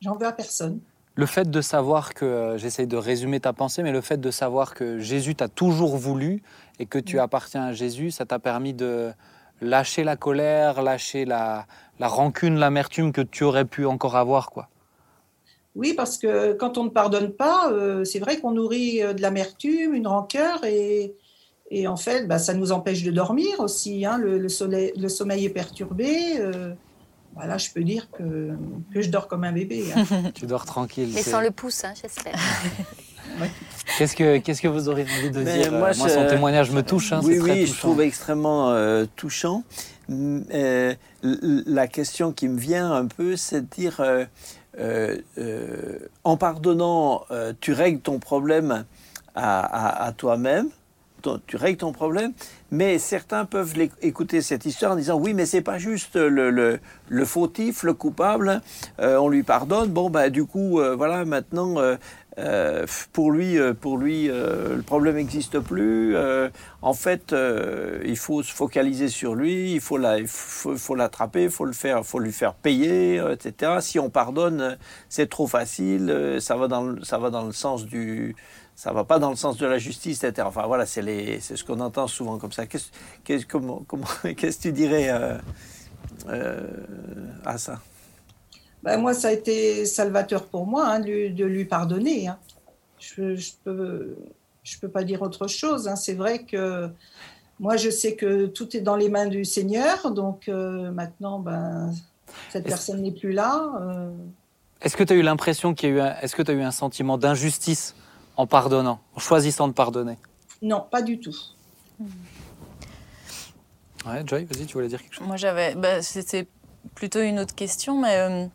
E: j'en veux à personne.
A: Le fait de savoir que, euh, j'essaye de résumer ta pensée, mais le fait de savoir que Jésus t'a toujours voulu et que tu mm. appartiens à Jésus, ça t'a permis de lâcher la colère, lâcher la, la rancune, l'amertume que tu aurais pu encore avoir, quoi.
E: Oui, parce que quand on ne pardonne pas, euh, c'est vrai qu'on nourrit euh, de l'amertume, une rancœur, et, et en fait, bah, ça nous empêche de dormir aussi. Hein. Le, soleil, le, sommeil est perturbé. Euh, voilà, je peux dire que, que, je dors comme un bébé. Hein.
A: tu dors tranquille.
C: Mais sans le pouce, hein, j'espère.
A: Qu'est-ce que qu'est-ce que vous auriez envie de dire? moi, son témoignage me touche. Hein,
B: oui, oui, je trouve extrêmement touchant. la question qui me vient un peu, c'est de dire euh, euh, en pardonnant, euh, tu règles ton problème à, toi-même, tu règles ton problème, mais certains peuvent écouter cette histoire en disant oui, mais c'est pas juste le, fautif, le coupable, on lui pardonne. Bon, bah du coup, voilà, maintenant, euh, pour lui, euh, pour lui euh, le problème n'existe plus. en fait, il faut se focaliser sur lui, il faut l'attraper, il faut le faire, faut lui faire payer, etc. Si on pardonne, c'est trop facile. ça va dans, va sens du, ça va pas dans le sens de la justice, etc. Enfin voilà, c'est ce qu'on entend souvent comme ça. Qu'est-ce que tu dirais à ça?
E: Ben, moi, ça a été salvateur pour moi hein, de, lui pardonner. Hein. Je ne je peux, je peux pas dire autre chose. Hein. C'est vrai que moi, je sais que tout est dans les mains du Seigneur. Donc euh, maintenant, ben, cette personne n'est plus là. Euh.
A: Est-ce que tu as eu l'impression qu'il y a eu un, est-ce que tu as eu un sentiment d'injustice en pardonnant, en choisissant de pardonner?
E: Non, pas du tout.
A: Ouais, Joy, vas-y, tu voulais dire quelque chose?
D: Moi, j'avais, bah, c'était plutôt une autre question, mais euh,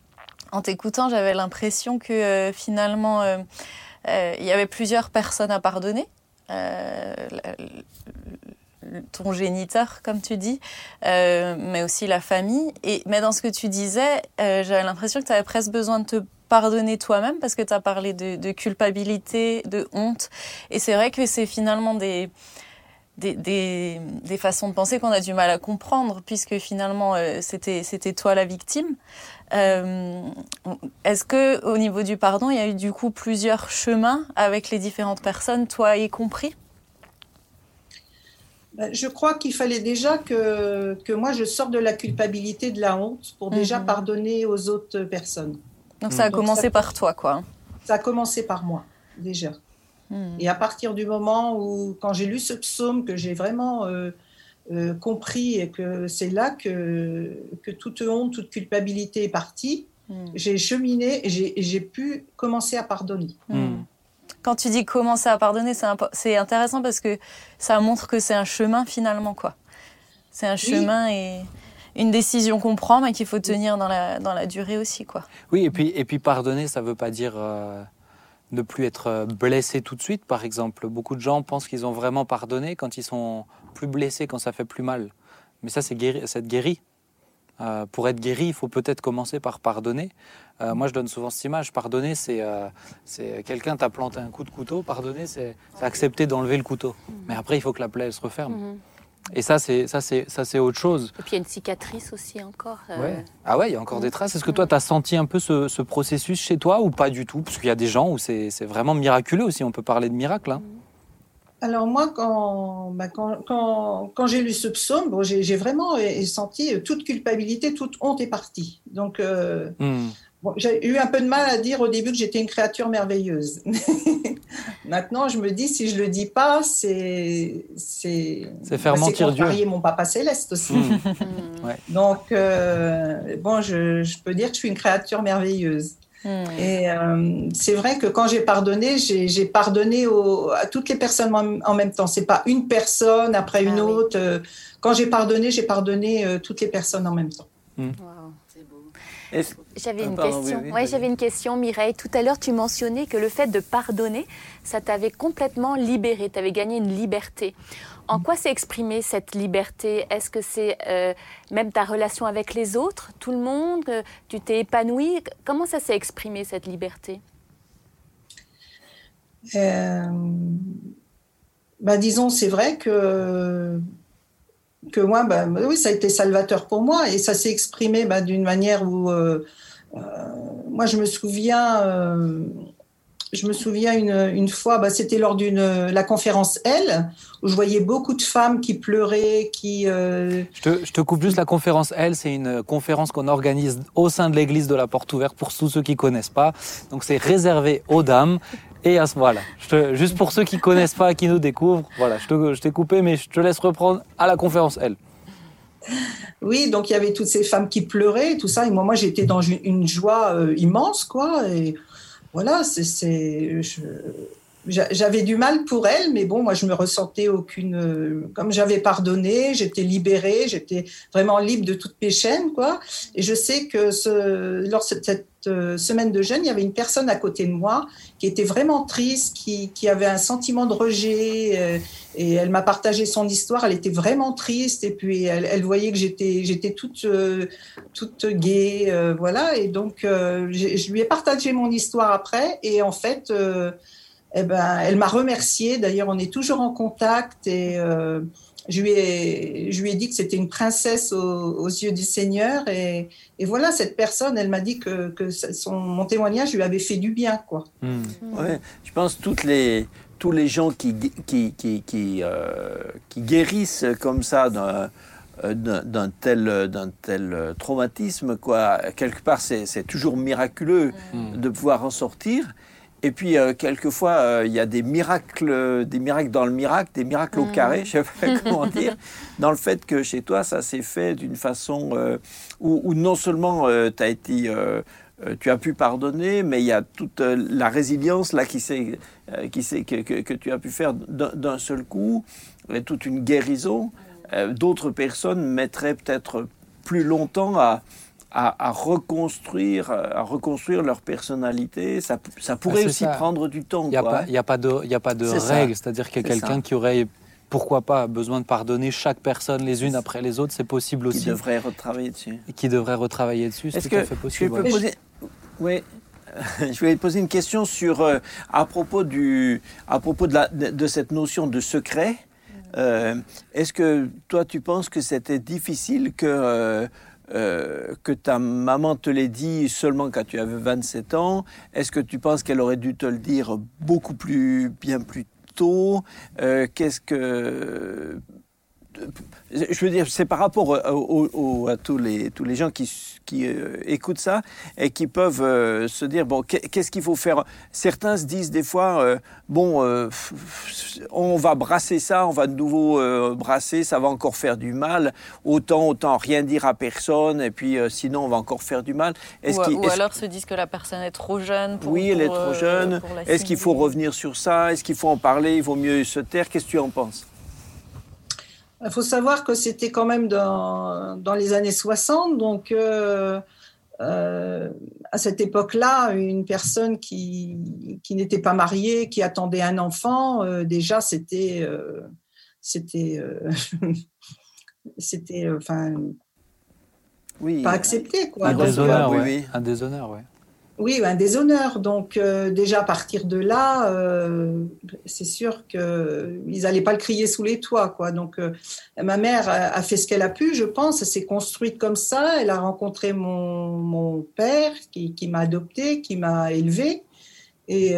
D: en t'écoutant, j'avais l'impression que euh, finalement, euh, euh, il y avait plusieurs personnes à pardonner. ton géniteur, comme tu dis, mais aussi la famille. Et, mais dans ce que tu disais, j'avais l'impression que tu avais presque besoin de te pardonner toi-même parce que tu as parlé de, culpabilité, de honte. Et c'est vrai que c'est finalement des, des, des, façons de penser qu'on a du mal à comprendre puisque finalement c'était toi la victime. Euh, Est-ce que au niveau du pardon, il y a eu du coup plusieurs chemins avec les différentes personnes, toi y compris?
E: Ben, je crois qu'il fallait déjà que, que moi je sorte de la culpabilité, de la honte, pour déjà -hmm. pardonner aux autres personnes.
D: Donc ça a Donc commencé ça, par toi, quoi.
E: Ça a commencé par moi, déjà. Mm. Et à partir du moment où, quand j'ai lu ce psaume, que j'ai vraiment euh, euh, compris et que c'est là que, que toute honte, toute culpabilité est partie, mm. j'ai cheminé et j'ai pu commencer à pardonner.
D: Mm. Quand tu dis commencer à pardonner, c'est intéressant parce que ça montre que c'est un chemin finalement, quoi. C'est un chemin oui. et une décision qu'on prend, mais qu'il faut tenir dans la, dans la durée aussi, quoi.
A: Oui, et puis, et puis pardonner, ça ne veut pas dire euh, ne plus être blessé tout de suite, par exemple. Beaucoup de gens pensent qu'ils ont vraiment pardonné quand ils sont plus blessés, quand ça fait plus mal. Mais ça, c'est guéri, être guéri. Euh, pour être guéri, il faut peut-être commencer par pardonner. Euh, moi, je donne souvent cette image. Pardonner, c'est euh, quelqu'un t'a planté un coup de couteau. Pardonner, c'est accepter d'enlever le couteau. Mmh. Mais après, il faut que la plaie elle se referme. Mmh. Et ça, c'est ça, c'est ça, c'est autre chose.
C: Et puis il y a une cicatrice aussi encore.
A: Euh... Ouais. Ah ouais, il y a encore mmh. des traces. Est-ce que toi, tu as senti un peu ce, ce, processus chez toi ou pas du tout? Parce qu'il y a des gens où c'est vraiment miraculeux aussi. On peut parler de miracle. Hein.
E: Alors moi, quand, bah, quand, quand, quand j'ai lu ce psaume, bon, j'ai vraiment senti toute culpabilité, toute honte est partie. Donc, euh, mmh. Bon, j'ai eu un peu de mal à dire au début que j'étais une créature merveilleuse. Maintenant, je me dis, si je le dis pas, c'est c'est
A: faire bah, mentir Dieu.
E: mon papa céleste aussi. Mmh. ouais. Donc, euh, bon, je, je, peux dire que je suis une créature merveilleuse. Mmh. Et euh, c'est vrai que quand j'ai pardonné, j'ai pardonné au, à toutes les personnes en, en même temps. C'est pas une personne après une ah, autre. Oui. Quand j'ai pardonné, j'ai pardonné euh, toutes les personnes en même temps.
C: Mmh. Wow. J'avais une, question. Oui, oui, ouais, j'avais une question, Mireille. Tout à l'heure, tu mentionnais que le fait de pardonner, ça t'avait complètement libéré, tu avais gagné une liberté. En quoi s'est exprimée cette liberté? Est-ce que c'est euh, même ta relation avec les autres, tout le monde euh, Tu t'es épanoui Comment ça s'est exprimé, cette liberté?
E: Euh, bah, Disons, c'est vrai que que moi, bah, oui, ça a été salvateur pour moi et ça s'est exprimé bah, d'une manière où, euh, euh, moi, je me souviens, euh, je me souviens une, une fois, bah, c'était lors d'une la conférence L, où je voyais beaucoup de femmes qui pleuraient, qui.
A: Je te, je, te, coupe juste la conférence L, c'est une conférence qu'on organise au sein de l'église de la Porte Ouverte pour tous ceux qui connaissent pas. Donc c'est réservé aux dames. Et à ce voilà, je te, juste pour ceux qui connaissent pas, qui nous découvrent, voilà, je t'ai coupé, mais je te laisse reprendre à la conférence elle.
E: Oui, donc il y avait toutes ces femmes qui pleuraient, tout ça, et moi, moi j'étais dans une, une joie euh, immense, quoi. Et voilà, c'est, j'avais du mal pour elles, mais bon, moi je me ressentais aucune, comme j'avais pardonné, j'étais libérée, j'étais vraiment libre de toutes mes chaînes, quoi. Et je sais que ce, lors de cette semaine de jeûne, il y avait une personne à côté de moi qui était vraiment triste, qui, qui avait un sentiment de rejet, euh, et elle m'a partagé son histoire. Elle était vraiment triste, et puis elle, elle voyait que j'étais, j'étais toute, euh, toute gaie, euh, voilà. Et donc, je lui ai partagé mon histoire après, et en fait, eh ben, elle m'a remercié. D'ailleurs, on est toujours en contact, et je lui ai, je lui ai dit que c'était une princesse aux, aux, yeux du Seigneur. Et, et voilà, cette personne, elle m'a dit que, que son, mon témoignage lui avait fait du bien. Quoi.
B: Mmh. Ouais, je pense que toutes les, tous les gens qui, qui, qui, qui, euh, qui guérissent comme ça d'un d'un tel, tel traumatisme, quoi. quelque part, c'est toujours miraculeux mmh. de pouvoir en sortir. Et puis, euh, quelquefois, euh, il y a des miracles, des miracles dans le miracle, des miracles mmh. au carré, je ne sais pas comment dire, dans le fait que chez toi, ça s'est fait d'une façon euh, où, où, non seulement euh, as été, euh, tu as pu pardonner, mais il y a toute la résilience là qui, qui que, que, que, tu as pu faire d'un seul coup, et toute une guérison. D'autres personnes mettraient peut-être plus longtemps à, à, à, reconstruire, à reconstruire leur personnalité. Ça, ça pourrait ah, aussi ça. prendre du temps.
A: Il n'y a, a, pas de, y a pas de règle, c'est-à-dire qu'il y a quelqu'un qui aurait pourquoi pas, besoin de pardonner chaque personne les unes après les autres, c'est possible aussi.
B: Qui devrait retravailler dessus.
A: Qui devrait retravailler dessus, c'est
B: Est-ce
A: tout à fait
B: je
A: possible.
B: peux
A: ouais.
B: poser... Oui. Je voulais poser une question sur euh, à propos du à propos de, la, de, de cette notion de secret. Euh, Est-ce que toi tu penses que c'était difficile que euh, euh, que ta maman te l'ait dit seulement quand tu avais 27 ans Est-ce que tu penses qu'elle aurait dû te le dire beaucoup plus bien plus tôt? Euh, Qu'est-ce que je veux dire, c'est par rapport au- au- au- à tous les, tous les gens qui, qui euh, écoutent ça et qui peuvent euh, se dire, bon, qu'est- qu'est-ce qu'il faut faire? Certains se disent des fois, euh, bon, euh, on va brasser ça, on va de nouveau euh, brasser, ça va encore faire du mal. Autant, autant rien dire à personne et puis euh, sinon on va encore faire du mal. Est-ce
D: Ou, alors se disent que la personne est trop jeune pour.
B: oui, elle est trop
D: euh,
B: jeune. Est-ce qu'il faut revenir sur ça? Est-ce qu'il faut en parler? Il vaut mieux se taire Qu'est-ce que tu en penses?
E: Il faut savoir que c'était quand même dans, dans les années 60, donc euh, euh, à cette époque-là, une personne qui, qui n'était pas mariée, qui attendait un enfant, euh, déjà c'était euh, c'était euh, c'était euh, enfin
B: Oui.
E: pas accepté quoi.
A: Un déshonneur,
B: oui, oui.
A: Un déshonneur, ouais.
E: Oui, un déshonneur. Donc euh, déjà à partir de là, euh, c'est sûr qu'ils n'allaient pas le crier sous les toits. Quoi. Donc euh, ma mère a, fait ce qu'elle a pu, je pense. Elle s'est construite comme ça. Elle a rencontré mon, mon père qui, qui m'a adopté, qui m'a élevé. Et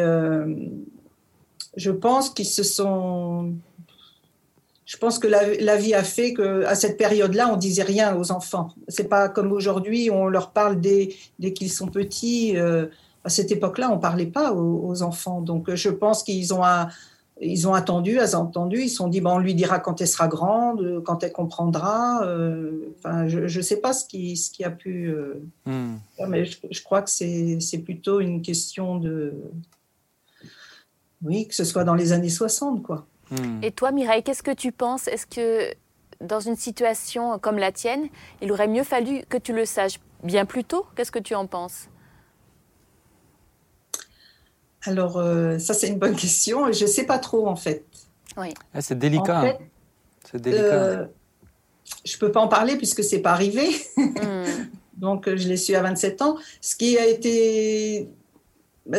E: je pense qu'ils se sont... Je pense que la, la vie a fait qu'à cette période-là, on disait rien aux enfants. C'est pas comme aujourd'hui, on leur parle dès, dès qu'ils sont petits. Euh, à cette époque-là, on parlait pas aux, aux enfants. Donc, je pense qu'ils ont, un- ils ont attendu, elles ont entendu. Ils se sont dit, bon, on lui dira quand elle sera grande, quand elle comprendra. Euh, Enfin, je ne sais pas ce qui, ce qui a pu. euh,
A: Hmm.
E: mais je, je crois que c'est c'est plutôt une question de. Oui, que ce soit dans les années 60, quoi.
C: Et toi, Mireille, qu'est-ce que tu penses? Est-ce que dans une situation comme la tienne, il aurait mieux fallu que tu le saches bien plus tôt? Qu'est-ce que tu en penses?
E: Alors, euh, ça, c'est une bonne question. Je ne sais pas trop, en fait.
A: Ah, c'est délicat.
E: En
A: hein.
E: fait,
A: C'est délicat.
E: euh, je ne peux pas en parler puisque ce n'est pas arrivé.
C: Hmm.
E: Donc, euh, je l'ai su à 27 ans. Ce qui a été.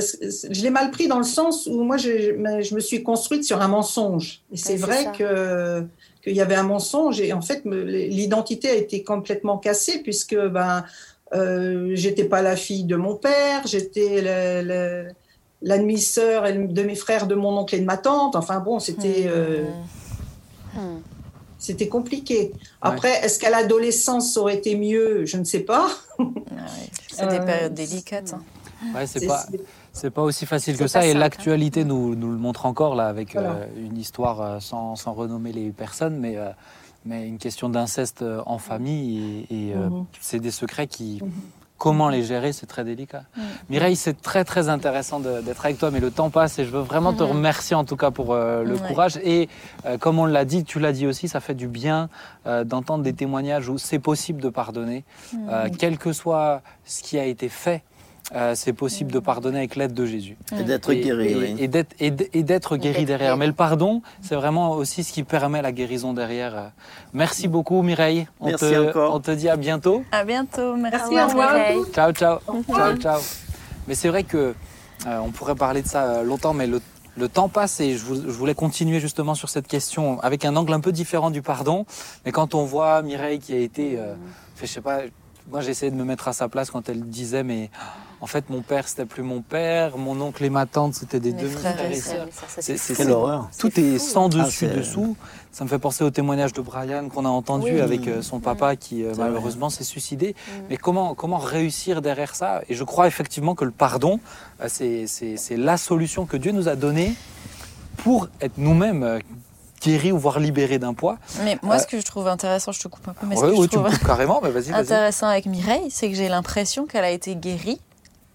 E: C- Je l'ai mal pris dans le sens où moi, je, me- je me suis construite sur un mensonge. Et c'est vrai que qu'il y avait un mensonge et en fait, l'identité a été complètement cassée puisque ben, euh, j'étais pas la fille de mon père, j'étais la, la- la demi-sœur de mes frères, de mon oncle et de ma tante. Enfin bon, c'était. euh,
C: Hmm.
E: c'était compliqué. Après, est-ce qu'à l'adolescence, ça aurait été mieux? Je ne sais pas.
D: Ah ouais, C'est des
E: Euh,
D: périodes délicates. hein.
A: Ouais, c'est pas,
E: c'est-
A: pas aussi facile que ça. Et
C: simple,
A: l'actualité nous, nous le montre encore là, avec
E: Voilà.
A: euh, une histoire euh, sans, sans renommer les personnes, mais, euh, mais une question d'inceste en famille. Et, et,
E: Mhm.
A: c'est des secrets qui.
E: Mhm.
A: Comment les gérer, c'est très délicat.
D: Mhm.
A: Mireille, c'est très très intéressant d'être avec toi, mais le temps passe et je veux vraiment te
C: Mhm.
A: remercier en tout cas pour le courage. Et comme on l'a dit, tu l'as dit aussi, ça fait du bien d'entendre des témoignages où c'est possible de pardonner, quel que soit ce qui a été fait. Euh, c'est possible de pardonner avec l'aide de Jésus.
B: Et d'être guéri,
A: et,
B: oui.
A: et d'être, guéri derrière.
C: guéri.
A: Mais le pardon, c'est vraiment aussi ce qui permet la guérison derrière. Merci beaucoup Mireille. On,
B: Merci
A: te,
B: encore.
A: on te dit à bientôt.
D: À bientôt. Merci.
E: Merci, au revoir.
C: Mireille.
A: Ciao, ciao. Ciao, ciao. Mais c'est vrai que euh, on pourrait parler de ça euh, longtemps, mais le, le temps passe et je, vou- je voulais continuer justement sur cette question avec un angle un peu différent du pardon. Mais quand on voit Mireille qui a été, euh, fait, je sais pas, moi j'ai essayé de me mettre à sa place quand elle disait, mais en fait mon père c'était plus mon père, mon oncle et ma tante c'était des demi-frères
D: frères
A: et sœurs. C'est- c'est-
B: Quelle
A: c'est-
B: horreur.
A: Tout est
C: fou.
A: sans
B: Ah,
A: dessus dessous. Ça me fait penser au témoignage de Brian qu'on a entendu
C: Oui.
A: avec euh, son papa qui euh, malheureusement s'est suicidé.
C: Mm.
A: Mais comment, comment réussir derrière ça? Et je crois effectivement que le pardon, euh, c'est- la solution que Dieu nous a donnée pour être nous-mêmes guéris ou voire libérés d'un poids.
D: Mais moi,
A: Euh,
D: ce que je trouve intéressant, je te coupe un peu, mais ce
A: Ouais,
D: que
A: ouais,
D: je
A: tu me coupes carrément, mais vas-y, vas-y.
D: intéressant avec Mireille, c'est que j'ai l'impression qu'elle a été guérie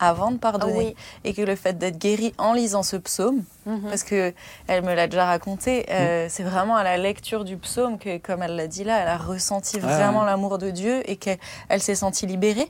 D: avant de
C: Ah
D: pardonner.
C: oui.
D: Et que le fait d'être guérie en lisant ce psaume, Mhm. Parce que elle me l'a déjà raconté, euh, c'est vraiment à la lecture du psaume que, comme elle l'a dit là, elle a ressenti vraiment l'amour de Dieu et qu'elle s'est sentie libérée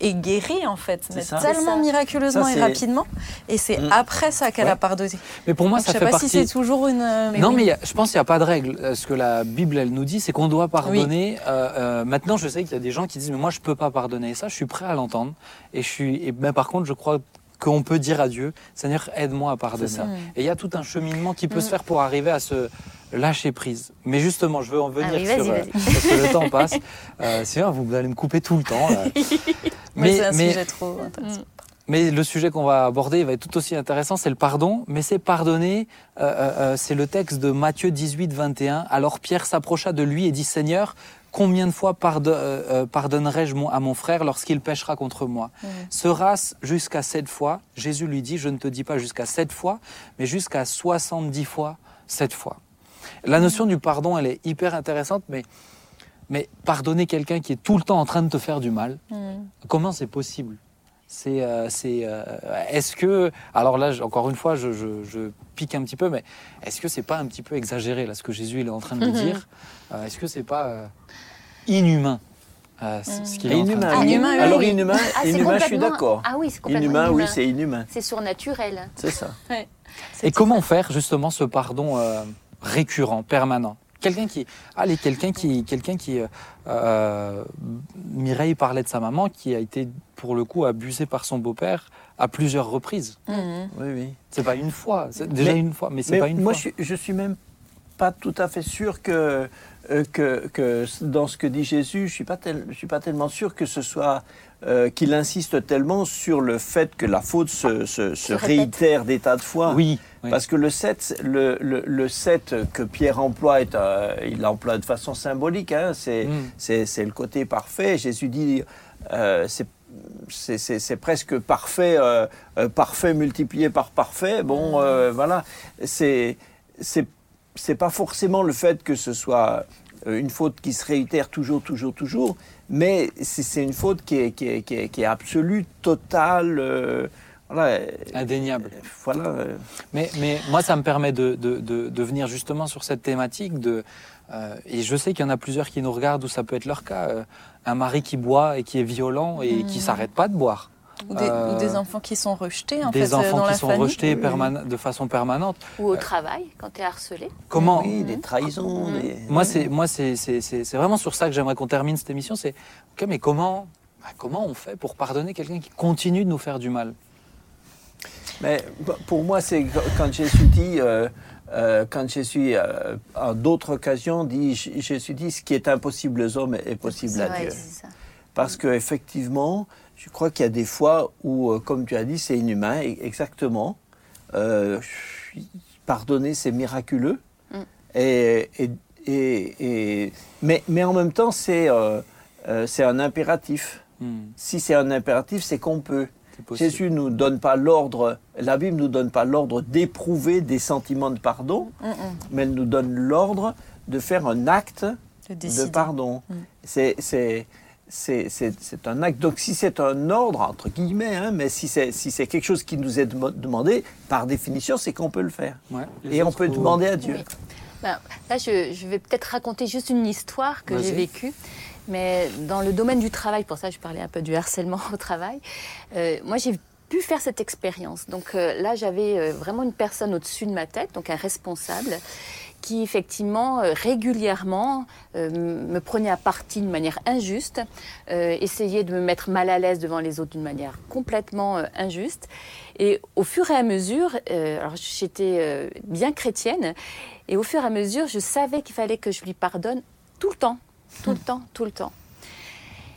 D: et guérie en fait, mais tellement miraculeusement et rapidement. Et c'est après ça qu'elle a pardonné.
A: Mais pour moi, ça
D: je
A: fait
D: sais
A: pas
D: si c'est toujours une.
A: Mais non, mais je pense qu'il n'y a pas de règle. Euh, ce que la Bible elle nous dit, c'est qu'on doit pardonner. Euh, maintenant, je sais qu'il y a des gens qui disent mais moi je peux pas pardonner. Et ça, je suis prêt à l'entendre. Et je suis. Et ben, par contre, je crois qu'on peut dire à Dieu, Seigneur, aide-moi à pardonner. Et il y a tout un cheminement qui peut se mm. faire pour arriver à se lâcher prise. Mais justement, je veux en venir
C: ah sur...
A: Euh, parce que le temps passe. Euh, c'est vrai, vous allez me couper tout le temps.
D: mais c'est un sujet trop intéressant. Mm.
A: Mais le sujet qu'on va aborder va être tout aussi intéressant, c'est le pardon. Mais c'est pardonner, euh, c'est le texte de Matthieu 18, 21. Alors Pierre s'approcha de lui et dit, Seigneur, Combien de fois euh, euh, pardonnerai-je à mon frère lorsqu'il pêchera contre moi mmh. Sera-ce jusqu'à sept fois Jésus lui dit, je ne te dis pas jusqu'à sept fois, mais jusqu'à 70 fois sept fois. La notion du pardon, elle est hyper intéressante, mais, mais pardonner quelqu'un qui est tout le temps en train de te faire du mal, mmh. comment c'est possible c'est, euh, est-ce que, alors là, encore une fois, je, pique un petit peu, mais est-ce que c'est pas un petit peu exagéré là ce que Jésus il est en train de mmh. dire Est-ce que c'est pas inhumain.
B: Euh, ce qu'il est inhumain. Alors inhumain, ah, inhumain je suis d'accord.
C: Ah oui, c'est complètement
B: inhumain. oui, c'est inhumain.
C: C'est surnaturel.
B: C'est ça.
A: Et comment faire justement ce pardon euh, récurrent, permanent? Quelqu'un qui, allez, quelqu'un qui, quelqu'un qui, euh, Mireille parlait de sa maman qui a été pour le coup abusée par son beau-père à plusieurs reprises.
B: Mhm. Oui, oui.
A: C'est pas une fois, c'est déjà une fois, mais c'est pas une
B: moi,
A: fois.
B: Moi, je, je suis même pas tout à fait sûr que euh, que, dans ce que dit Jésus, je ne suis, pas tellement sûr que ce soit euh, qu'il insiste tellement sur le fait que la faute se, réitère des tas de fois.
A: Oui.
B: Parce que le 7, le, le, 7 que Pierre emploie, est, euh, il l'emploie de façon symbolique. Hein, mm. c'est le côté parfait. Jésus dit c'est presque parfait, parfait multiplié par parfait. Bon, mm. voilà. C'est c'est pas forcément le fait que ce soit euh, une faute qui se réitère toujours, toujours, toujours, mais c'est une faute qui est, qui est, qui est, qui est absolue, totale. Euh, voilà.
A: Indéniable.
B: Voilà.
A: Mais, mais moi, ça me permet de, de, de, venir justement sur cette thématique de. Euh, et je sais qu'il y en a plusieurs qui nous regardent où ça peut être leur cas. un mari qui boit et qui est violent et qui qui mmh. s'arrête pas de boire.
D: Ou des, euh, enfants qui sont rejetés, en
A: des
D: fait,
A: enfants
D: dans
A: qui sont rejetés de façon permanente.
C: Ou au travail, quand tu es harcelé.
A: Comment
B: Oui, des trahisons.
A: Moi, c'est moi, c'est vraiment sur ça que j'aimerais qu'on termine cette émission. C'est ok, mais comment, bah, comment on fait pour pardonner quelqu'un qui continue de nous faire du mal?
B: Mais pour moi, c'est quand Jésus dit. Euh, euh, quand Jésus, euh, à d'autres occasions, dit, Jésus dit ce qui est impossible aux hommes est possible à Dieu. Parce qu'effectivement, je crois qu'il y a des fois où, euh, comme tu as dit, c'est inhumain, exactement. Euh, pardonner, c'est miraculeux. Mm. Et, et, mais, mais, en même temps, c'est euh, c'est un impératif. Mm. Si c'est un impératif, c'est qu'on peut. Jésus nous donne pas l'ordre, la Bible nous donne pas l'ordre d'éprouver des sentiments de pardon, mm, mais elle nous donne l'ordre de faire un acte de, pardon. C'est c'est un acte. Donc si c'est un ordre, entre guillemets, hein, mais si c'est si quelque chose qui nous est demandé, par définition, c'est qu'on peut le faire. Et on peut demander à Dieu.
C: Ben, là, je, vais peut-être raconter juste une histoire que j'ai vécue. Mais dans le domaine du travail, pour ça je parlais un peu du harcèlement au travail, euh, moi j'ai pu faire cette expérience. Donc euh, là j'avais euh, vraiment une personne au-dessus de ma tête, donc un responsable, qui effectivement euh, régulièrement euh, me prenait à partie d'une manière injuste, euh, essayait de me mettre mal à l'aise devant les autres d'une manière complètement injuste. Et au fur et à mesure, alors j'étais bien chrétienne, et au fur et à mesure, je savais qu'il fallait que je lui pardonne tout le temps, tout le temps, tout le temps.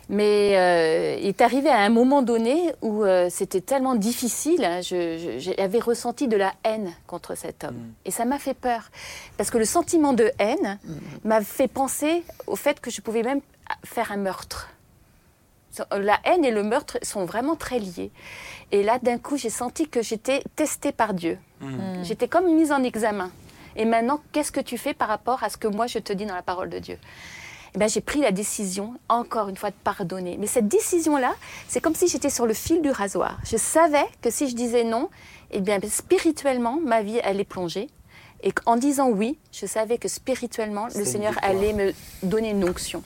C: Mais euh, il est arrivé à un moment donné où euh, c'était tellement difficile, hein, j'avais ressenti de la haine contre cet homme. Mm. Et ça m'a fait peur. Parce que le sentiment de haine mm. m'a fait penser au fait que je pouvais même faire un meurtre. La haine et le meurtre sont vraiment très liés. Et là, d'un coup, j'ai senti que j'étais testée par Dieu. Mm. J'étais comme mise en examen. Et maintenant, qu'est-ce que tu fais par rapport à ce que moi je te dis dans la parole de Dieu? Eh ben, j'ai pris la décision, encore une fois, de pardonner. Mais cette décision-là, c'est comme si j'étais sur le fil du rasoir. Je savais que si je disais non, eh bien, spirituellement, ma vie allait plonger. Et en disant oui, je savais que spirituellement, le Seigneur allait me donner une onction.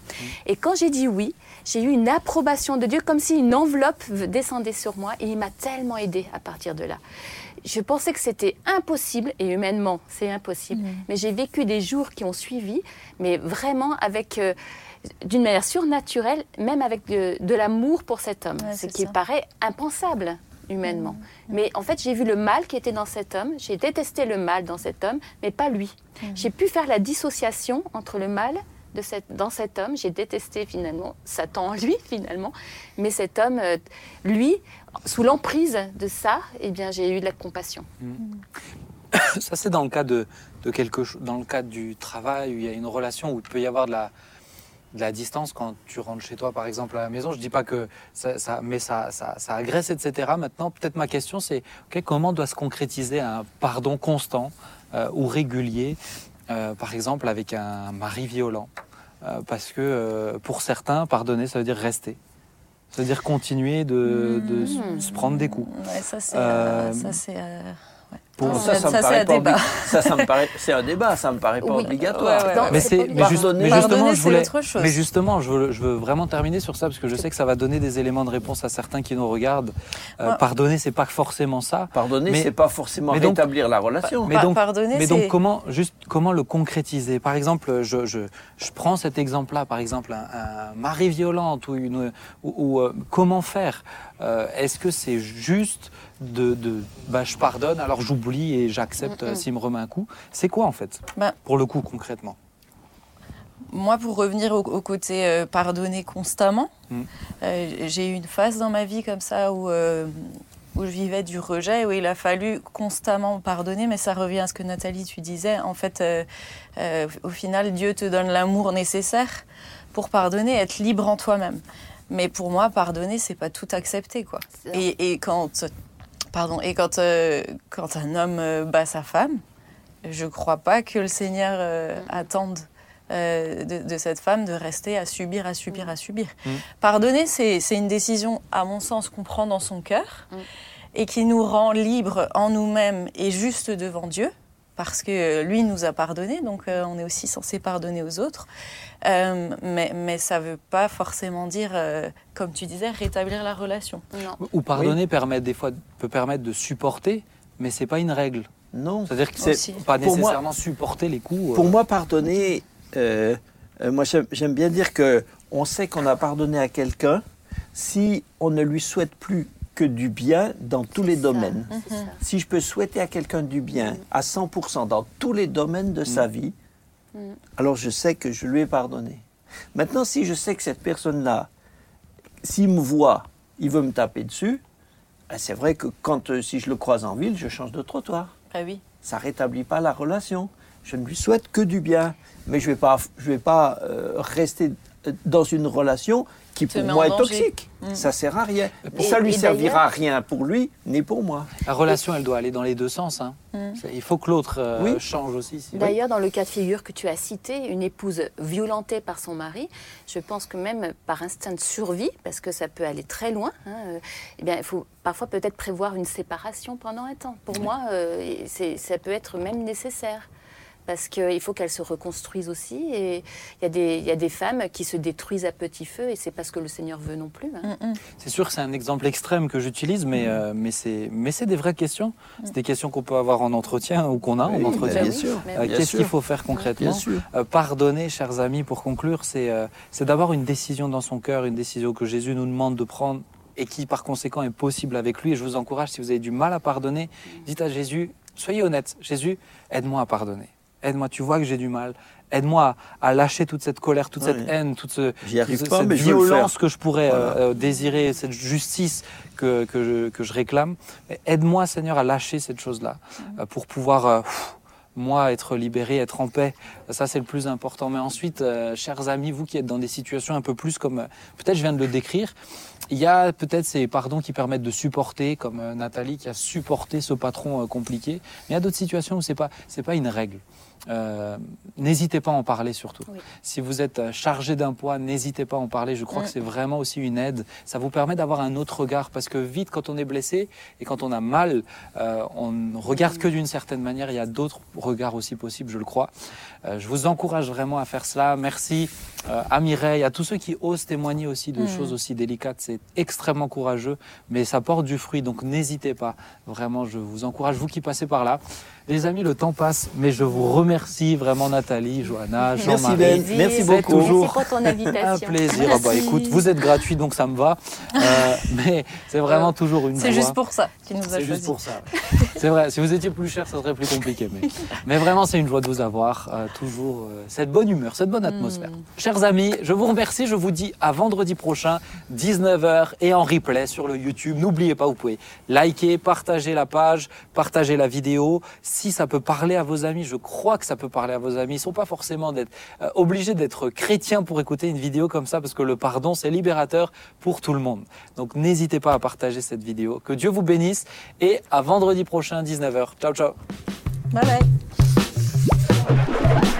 C: Et quand j'ai dit oui, j'ai eu une approbation de Dieu, comme si une enveloppe descendait sur moi, et il m'a tellement aidé à partir de là. Je pensais que c'était impossible, et humainement, c'est impossible. Mais j'ai vécu des jours qui ont suivi, mais vraiment avec, euh, d'une manière surnaturelle, même avec de, de l'amour pour cet homme,
D: Ouais,
C: ce qui
D: ça.
C: paraît impensable humainement. Mais en fait, j'ai vu le mal qui était dans cet homme, j'ai détesté le mal dans cet homme, mais pas lui. J'ai pu faire la dissociation entre le mal de cette, dans cet homme, j'ai détesté finalement Satan en lui finalement, mais cet homme, euh, lui, sous l'emprise de ça, eh bien, j'ai eu de la compassion.
A: Ça, c'est dans le cas de, quelque chose, dans le cadre du travail où il y a une relation où il peut y avoir de la, distance quand tu rentres chez toi, par exemple, à la maison. Je dis pas que ça, ça- ça, ça, ça agresse, etc. Maintenant, peut-être ma question, c'est ok, comment doit se concrétiser un pardon constant euh, ou régulier, euh, par exemple, avec un mari violent? Euh, Parce que pour certains, pardonner, ça veut dire rester. Ça veut dire continuer de,
C: Mmh.
A: se prendre des coups.
D: Ouais, ça c'est.
A: Euh,
D: euh, ça
B: ça, ça, me
D: ça, c'est
B: paraît
D: un
B: pas obli- ça, ça me paraît, c'est un débat, ça me paraît pas
C: Oui.
B: obligatoire.
D: Ouais, ouais,
C: Non,
D: ouais.
A: Mais,
C: c'est
A: mais, juste- justement, je voulais,
D: autre chose.
A: mais justement, je veux, je veux vraiment terminer sur ça parce que je sais que ça va donner des éléments de réponse à certains qui nous regardent. Euh,
D: Ouais.
A: Pardonner, c'est pas forcément ça.
B: Pardonner,
A: Mais-
B: c'est pas forcément
A: mais donc-
B: rétablir la relation.
A: Mais donc-
D: pardonner,
A: Mais donc, comment, juste, comment le concrétiser? Par exemple, je, je, je prends cet exemple-là, par exemple, un, un mari violent ou, une, ou, ou, euh, comment faire? Euh, Est-ce que c'est juste de, de bah, je pardonne, alors j'oublie et j'accepte euh, s'il me remet un coup C'est quoi en fait
D: Bah-
A: Pour le coup, concrètement?
D: Moi, pour revenir au, au côté euh, pardonner constamment,
A: Mm.
D: euh, j'ai eu une phase dans ma vie comme ça où, euh, où je vivais du rejet, où il a fallu constamment pardonner, mais ça revient à ce que Nathalie, tu disais. En fait, euh, euh, au final, Dieu te donne l'amour nécessaire pour pardonner, être libre en toi-même. Mais pour moi, pardonner, c'est pas tout accepter, quoi. Et, et quand, pardon, et quand, euh, quand un homme euh, bat sa femme, je crois pas que le Seigneur euh, attende euh, de, de cette femme de rester à subir, à subir, à subir.
A: Mm.
D: Pardonner, c'est c'est une décision, à mon sens, qu'on prend dans son cœur
C: Mm.
D: et qui nous rend libres en nous-mêmes et juste devant Dieu. Parce que lui nous a pardonné, donc euh, on est aussi censé pardonner aux autres. Euh, mais, mais ça ne veut pas forcément dire, euh, comme tu disais, rétablir la relation.
C: Non.
A: Ou pardonner permet des fois peut permettre de supporter, mais c'est pas une règle.
B: Non.
A: C'est-à-dire que
B: C'est-
A: pas
B: pour moi-
A: nécessairement supporter les coups. euh,
B: Pour moi, pardonner, euh, euh, moi j'aime j'aime bien dire que on sait qu'on a pardonné à quelqu'un si on ne lui souhaite plus que du bien dans tous les
C: Ça,
B: domaines. Si je peux souhaiter à quelqu'un du bien à 100% dans tous les domaines de sa vie,
C: Mm.
B: alors je sais que je lui ai pardonné. Maintenant, si je sais que cette personne-là, s'il me voit, il veut me taper dessus, ben, c'est vrai que quand euh, si je le croise en ville, je change de trottoir
D: Ah oui.
B: ça rétablit pas la relation. Je ne lui souhaite que du bien, mais je vais pas, je vais pas euh, rester dans une relation qui pour moi est
D: danger.
B: toxique.
D: Mm.
B: Ça sert à rien.
C: Et-
B: ça lui servira à rien pour lui ni pour moi.
A: La relation, elle doit aller dans les deux sens. hein.
D: Mm.
A: Il faut que l'autre euh,
B: Oui.
A: change aussi. si-
C: D'ailleurs, dans le cas de figure que tu as cité, une épouse violentée par son mari, je pense que même par instinct de survie, parce que ça peut aller très loin, hein, euh, eh bien, il faut parfois peut-être prévoir une séparation pendant un temps. Pour moi, euh, ça peut être même nécessaire. Parce qu'il faut qu'elle se reconstruise aussi. Et il y, a des- il y a des femmes qui se détruisent à petit feu, et c'est pas ce que le Seigneur veut non plus. hein.
D: Mm, mm.
A: C'est sûr que c'est un exemple extrême que j'utilise, mais, euh, mais c'est mais c'est des vraies questions. C'est des questions qu'on peut avoir en entretien ou qu'on a en entretien.
B: bien sûr.
A: Euh, Qu'est-ce qu'il faut faire concrètement
B: Bien sûr.
A: Euh, Pardonner, chers amis, pour conclure, c'est euh, c'est d'abord une décision dans son cœur, une décision que Jésus nous demande de prendre et qui, par conséquent, est possible avec lui. Et je vous encourage, si vous avez du mal à pardonner, dites à Jésus, soyez honnête, Jésus, aide-moi à pardonner. Aide-moi, tu vois que j'ai du mal. Aide-moi à, à lâcher toute cette colère, toute
B: Ouais.
A: cette haine, toute ce,
B: pas,
A: cette
B: je
A: violence que je pourrais euh,
B: Voilà.
A: euh, désirer, cette justice que, que, je, que je réclame. Aide-moi, Seigneur, à lâcher cette chose-là euh, pour pouvoir euh, pff, moi, être libéré, être en paix, ça c'est le plus important. Mais ensuite, euh, chers amis, vous qui êtes dans des situations un peu plus comme peut-être je viens de le décrire, il y a peut-être ces pardons qui permettent de supporter, comme euh, Nathalie qui a supporté ce patron euh, compliqué. Mais il y a d'autres situations où c'est pas c'est pas une règle. Euh, n'hésitez pas à en parler surtout.
C: Oui.
A: Si vous êtes chargé d'un poids, n'hésitez pas à en parler. Je crois
D: Mm.
A: que c'est vraiment aussi une aide. Ça vous permet d'avoir un autre regard parce que vite, quand on est blessé et quand on a mal, euh, on ne regarde que d'une certaine manière. Il y a d'autres regards aussi possibles, je le crois. Euh, je vous encourage vraiment à faire cela. Merci à Mireille, à tous ceux qui osent témoigner aussi de
D: Mm.
A: choses aussi délicates. C'est extrêmement courageux, mais ça porte du fruit. Donc n'hésitez pas. Vraiment, je vous encourage, vous qui passez par là. Les amis, le temps passe, mais je vous remercie vraiment Nathalie, Johanna,
B: Merci,
A: Jean-Marie.
B: Ben.
C: Plaisir.
B: Merci beaucoup.
A: toujours
C: Merci pour ton
A: un
C: invitation.
A: plaisir. Ah bah,
D: Merci.
A: écoute, vous êtes gratuit, donc ça me va. Euh, mais c'est vraiment toujours une
D: C'est
A: joie.
D: juste pour ça qu'il nous a
A: C'est juste pour ça. ouais. C'est vrai, si vous étiez plus cher, ça serait plus compliqué. Mais, mais vraiment, c'est une joie de vous avoir. euh, toujours euh, cette bonne humeur, cette bonne atmosphère. Chers amis, je vous remercie. Je vous dis à vendredi prochain, 19h et en replay sur le YouTube. N'oubliez pas, vous pouvez liker, partager la page, partager la vidéo. Si ça peut parler à vos amis, je crois que ça peut parler à vos amis. Ils ne sont pas forcément euh, obligés d'être chrétiens pour écouter une vidéo comme ça parce que le pardon, c'est libérateur pour tout le monde. Donc n'hésitez pas à partager cette vidéo. Que Dieu vous bénisse et à vendredi prochain, 19h. Ciao, ciao.
D: Bye bye.